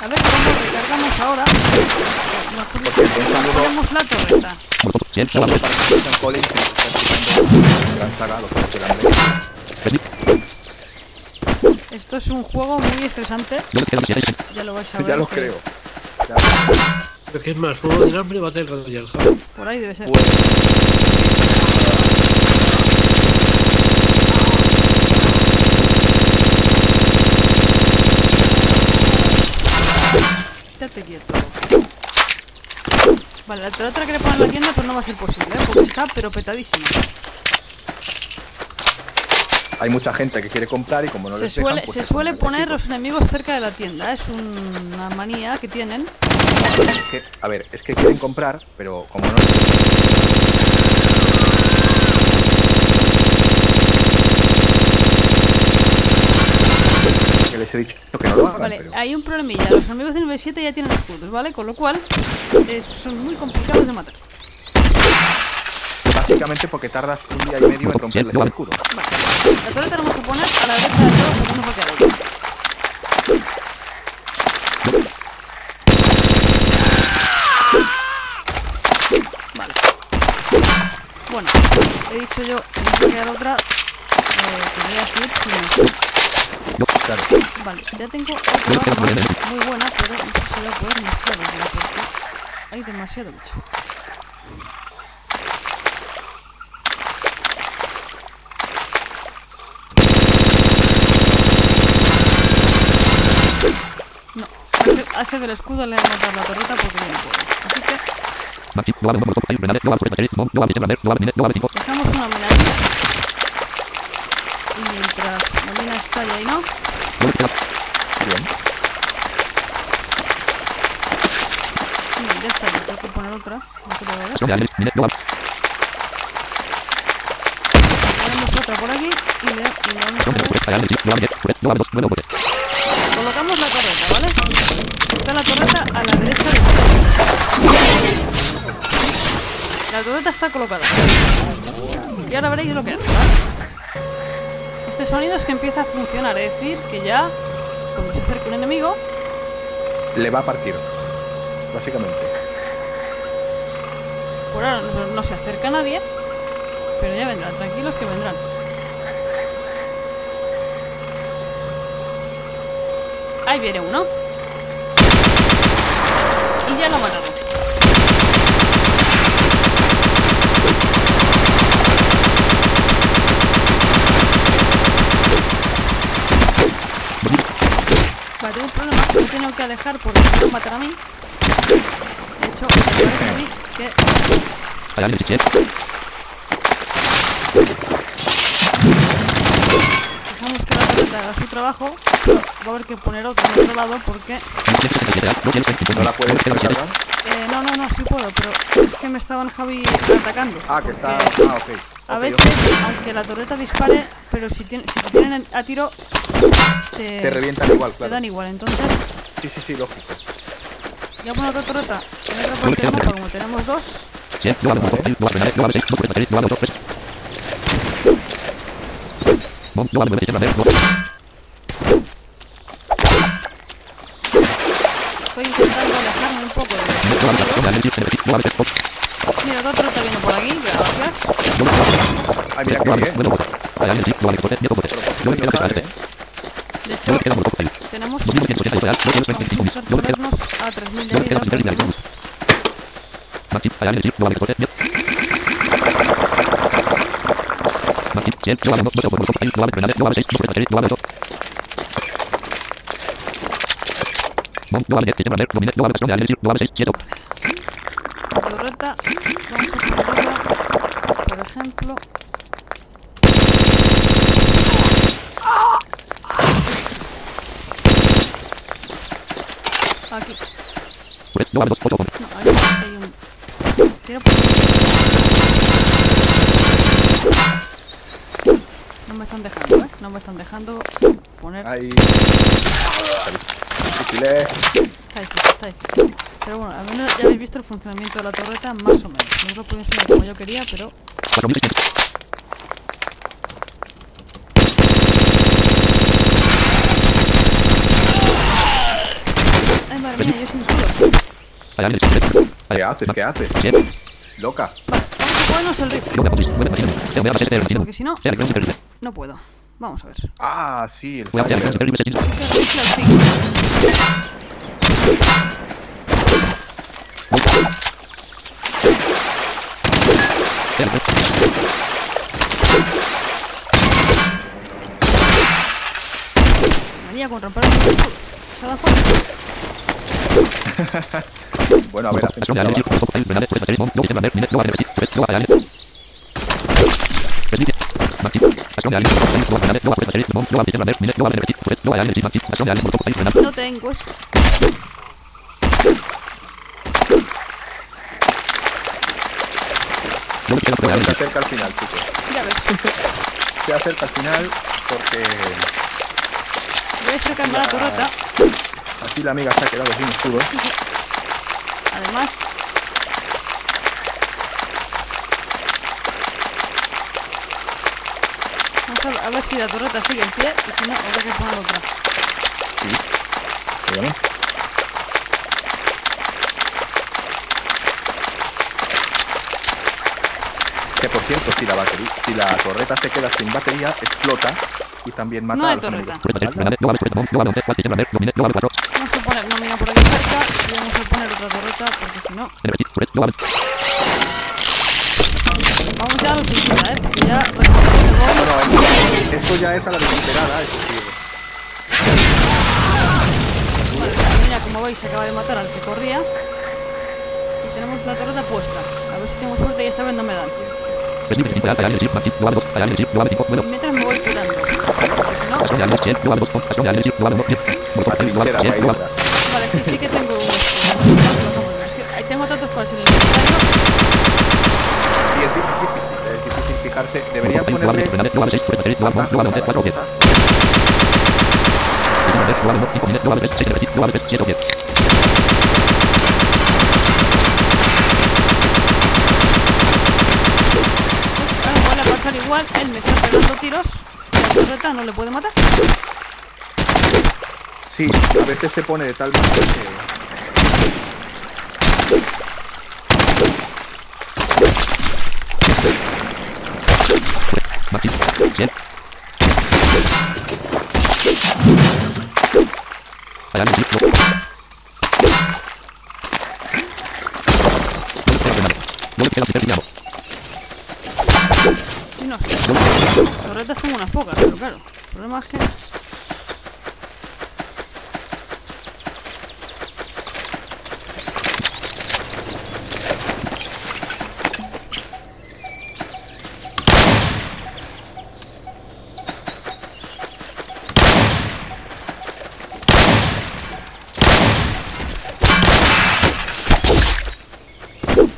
A ver cómo recargamos ahora. Ponemos la torreta. Molotov 100 no Saludos avances. para Christian Collins, que está escuchando la gran saga, los juegos del hambre. Feliz. Esto es un juego muy estresante. No queda 7 Ya lo vais a ver. Ya lo creo. Ya. Pero que es más, juego del hambre o Battle Royale, ¿sabes? Por ahí debe ser. Bueno, Estate quieto. Vale, la torreta que le ponen en la tienda pues no va a ser posible, ¿eh? porque está pero petadísima. hay mucha gente que quiere comprar y como no Se les dejan, suele, pues se se suele poner los enemigos cerca de la tienda, ¿eh? es un- una manía que tienen. Es que, a ver, es que quieren comprar, pero como no les he dicho que no lo hagan, Vale, pero hay un problemilla, los enemigos de nivel 7 ya tienen escudos, ¿vale? Con lo cual eh, son muy complicados de matar. básicamente porque tardas un día y medio en romperles el escudo. Vale, la la vamos a poner a la derecha de porque va a quedar otra. Vale. Bueno, he dicho yo que va a quedar otra. Eh, que voy a subir. Vale, ya tengo otra arma muy buena, pero no sé si voy a poder mostrarosla porque hay demasiado bicho. No, a ese- del escudo le a matar la torreta porque no puedo. Así que no no no no no no dejamos una aquí. Y mientras la mina está ahí, ¿no? No Bien. Bien, ya está, tengo que poner otra. No no no avances Ponemos otra por aquí y le, y vamos a no ver. no no no Colocamos la torreta, ¿vale? Está la torreta a la derecha de. La torreta está colocada. Y ahora veréis lo que hace, ¿vale? Este sonido es que empieza a funcionar, es decir, que ya, cuando se acerca un enemigo, Le va a partir. Básicamente. por ahora no, no se acerca nadie, pero ya vendrán, tranquilos que vendrán. Ahí viene uno. Y ya lo ha matado. Vale, tengo un problema, me he tenido que alejar porque me van a matar a mí. De hecho, me parece a mí que dejamos que la torreta haga su trabajo, pero va a haber que poner otro en otro lado porque... no tienes 77 no tienes 25 No la puedes cargar. Eh, no, no, no, sí puedo, pero es que me estaban Javi atacando. Ah, que está. Ah, ok. A veces, aunque la torreta dispare, pero si, tiene, si te tienen a tiro, te, Te revientan igual, te claro. dan igual. Entonces, Sí, sí, sí, lógico. ya pongo otra torreta en otra parte del mapa, como tenemos dos. No Estoy intentando alejarme un poco de Mira, torreta viene por aquí, tenemos 2180 real, no quiero 25 Vamos a No me queda. ponernos a 3000 de vida. Torreta, vamos a ponerla, por ejemplo. Aquí. Red, global 2, 8 por No, ahí hay un. No me están dejando, ¿eh? No me están dejando poner. Ahí. Difíciles. Está difícil, está difícil. Pero bueno, al menos ya habéis visto el funcionamiento de la torreta, más o menos. No os lo puedo enseñar como yo quería, pero 4600. Ay, madre mía, yo sin escudo. ¿Qué haces? ¿Qué haces? 100. Loca. Vale, vamos a ponernos el rifle. Porque si no, no puedo. Vamos a ver. Ah, sí, el María con romper el escudo. ¿Se da cuenta? Bueno, a ver. No tengo eso. Ayane, se acerca al final, chicos. Ya ves. Se acerca al final porque Voy a acercarme a la torreta. aquí la amiga se ha quedado sin escudo. Además, vamos a ver, a ver si la torreta sigue en pie y si no, habrá que poner otra. Dígame. Que por cierto, si la batería, si la torreta se queda sin batería, explota y también mata No hay a los torreta. enemigos. Puedes hacer grenade, global puedes bomb, global once, cual sistema Merck, domine, global 4. Vamos a poner nómina por aquí cerca y vamos a poner otra torreta porque si no, vamos ya a lo suicida, ¿eh? Porque ya. No, no, esto ya es a la desesperada, es decir, Vale, la niña, como veis, se acaba de matar al que corría. Y tenemos la torreta puesta. A ver si tengo suerte y esta vez no me dan. Permite, iniciar, Ayane, Chip, Maxim, global 2, Ayane, Chip, global 5, bueno. Mientras me voy curando. Porque si no, Estación de Ayane, 100, global 2, estación de Ayane, Chip, global 1, 10. Molotov así cocktail, global queda 100, para global. ayudar. Vale, sí, sí que tengo ahí tengo tantos cosas en el inventario. Sí, es difícil, es difícil fijarse. Deberían ponerle 10, grenade, global 6, puedes hacer global 1, global 11, 4, 10. Cosas. Sistema Merck, global 1, 5, mine, global 3, 6, energy, global 3, 7, 10. Ahora vuelve a pasar igual. Él me está pegando tiros. Y la torreta no le puede matar. Sí, a veces se pone de tal manera que... Maxim, 100. Ayane, Chip, global. No le queda grenade. No le queda primer guiado. Y no Torretas tengo unas pocas, pero claro. El problema es que.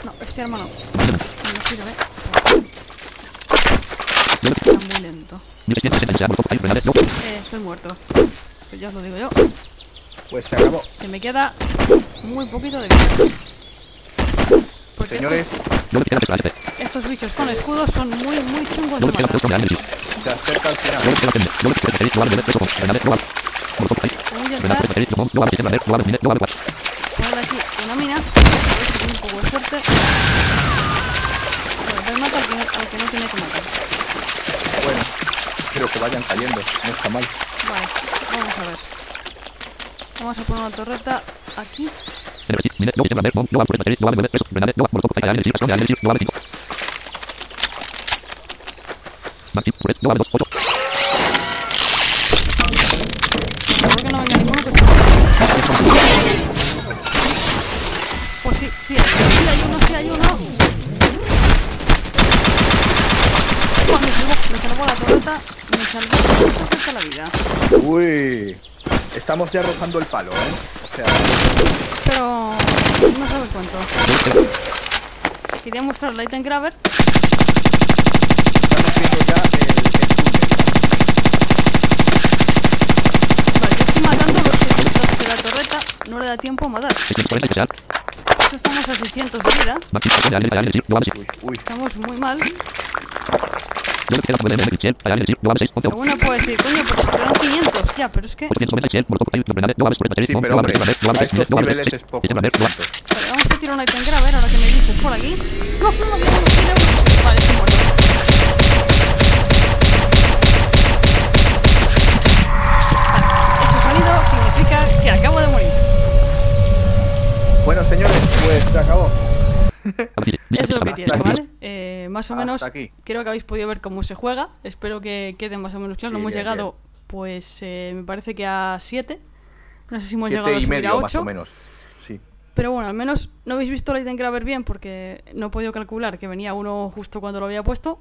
No, este arma no. Está muy lento. 1660, Molotov cocktail, grenade, no. Eh, estoy muerto. Pues ya os lo digo yo. Pues se acabó. Que me queda muy poquito de vida. Porque Señores, estos, estos bichos con escudos son muy, muy chungos de matar. se acerca al final. No le queda pende. No le queda hacer global, grenade, preso, grenade, global. Molotov cocktail, Voy a grenade, intentar puedes hacer bomb, global, sistema Merck, global, mine, global 4. poner aquí una mina. A ver si tengo un poco de suerte. Bueno, voy a matar al que, no, al que no tiene que matar. Bueno, creo pero que vayan cayendo. No está mal. Vale, vamos a ver. Vamos a poner una torreta aquí. La vida. Uy. Estamos ya rozando el palo, ¿eh? O sea, Pero no sabes cuánto. Quería mostrar Light and Grabber. estamos viendo ya el, el Vale, yo estoy matando a los que que la torreta no le da tiempo a matar. 640 especial. Eso estamos a 600 de vida. Maxi, Explosión de Alien, Alien, Loa, 25. túnel. Uy, uy. Estamos muy mal. Loa, Pureza, Bebé, Cherry, Alien, Loa, 6, 11. Alguno puede decir, coño, pues quedan 500. Ya, pero es que. 890, Cherry, Molotov, Cocktail, Grenade, Loa, Pureza, Cherry, Sí, pero Loa, hombre, Pureza, Loa, a 26, estos Loa, niveles 26, es poco. Cherry, Loa, Vale, vamos a tirar un Light and Grabber ahora que me dices por aquí. No, no, no, no, tira uno. Vale, estoy muerto. Vale, Ese sonido significa que acabo de morir. Bueno, señores, pues se acabó. Es lo que tiene. ¿vale? Eh, más o Hasta menos aquí. creo que habéis podido ver cómo se juega. Espero que quede más o menos claro. Sí, hemos bien, llegado, pues eh, me parece que a 7. No sé si hemos Siete llegado a subir medio, a más o 8. menos. Sí. Pero bueno, al menos no habéis visto Light and Grabber bien porque no he podido calcular que venía uno justo cuando lo había puesto.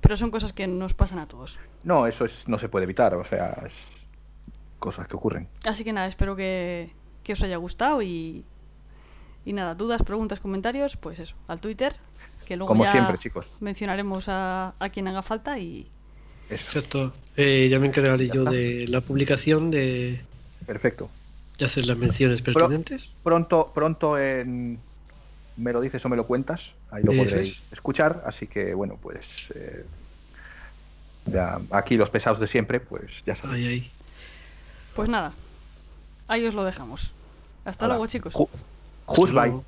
Pero son cosas que nos pasan a todos. No, eso es, no se puede evitar, o sea, es cosas que ocurren. Así que nada, espero que, que os haya gustado y, y nada, dudas, preguntas, comentarios, pues eso, al Twitter, que luego Como ya siempre, chicos. mencionaremos a, a quien haga falta y Eso. Exacto. Eh, ya me encargaré Ya yo está. de la publicación de, Perfecto. de hacer las menciones pertinentes. Pronto, pronto en me lo dices o me lo cuentas, ahí lo podréis es. escuchar, así que bueno, pues eh, ya, aquí los pesados de siempre, pues ya sabéis. Ahí, ahí. pues nada, ahí os lo dejamos. Hasta luego chicos. Ju- Just Hasta bye. luego.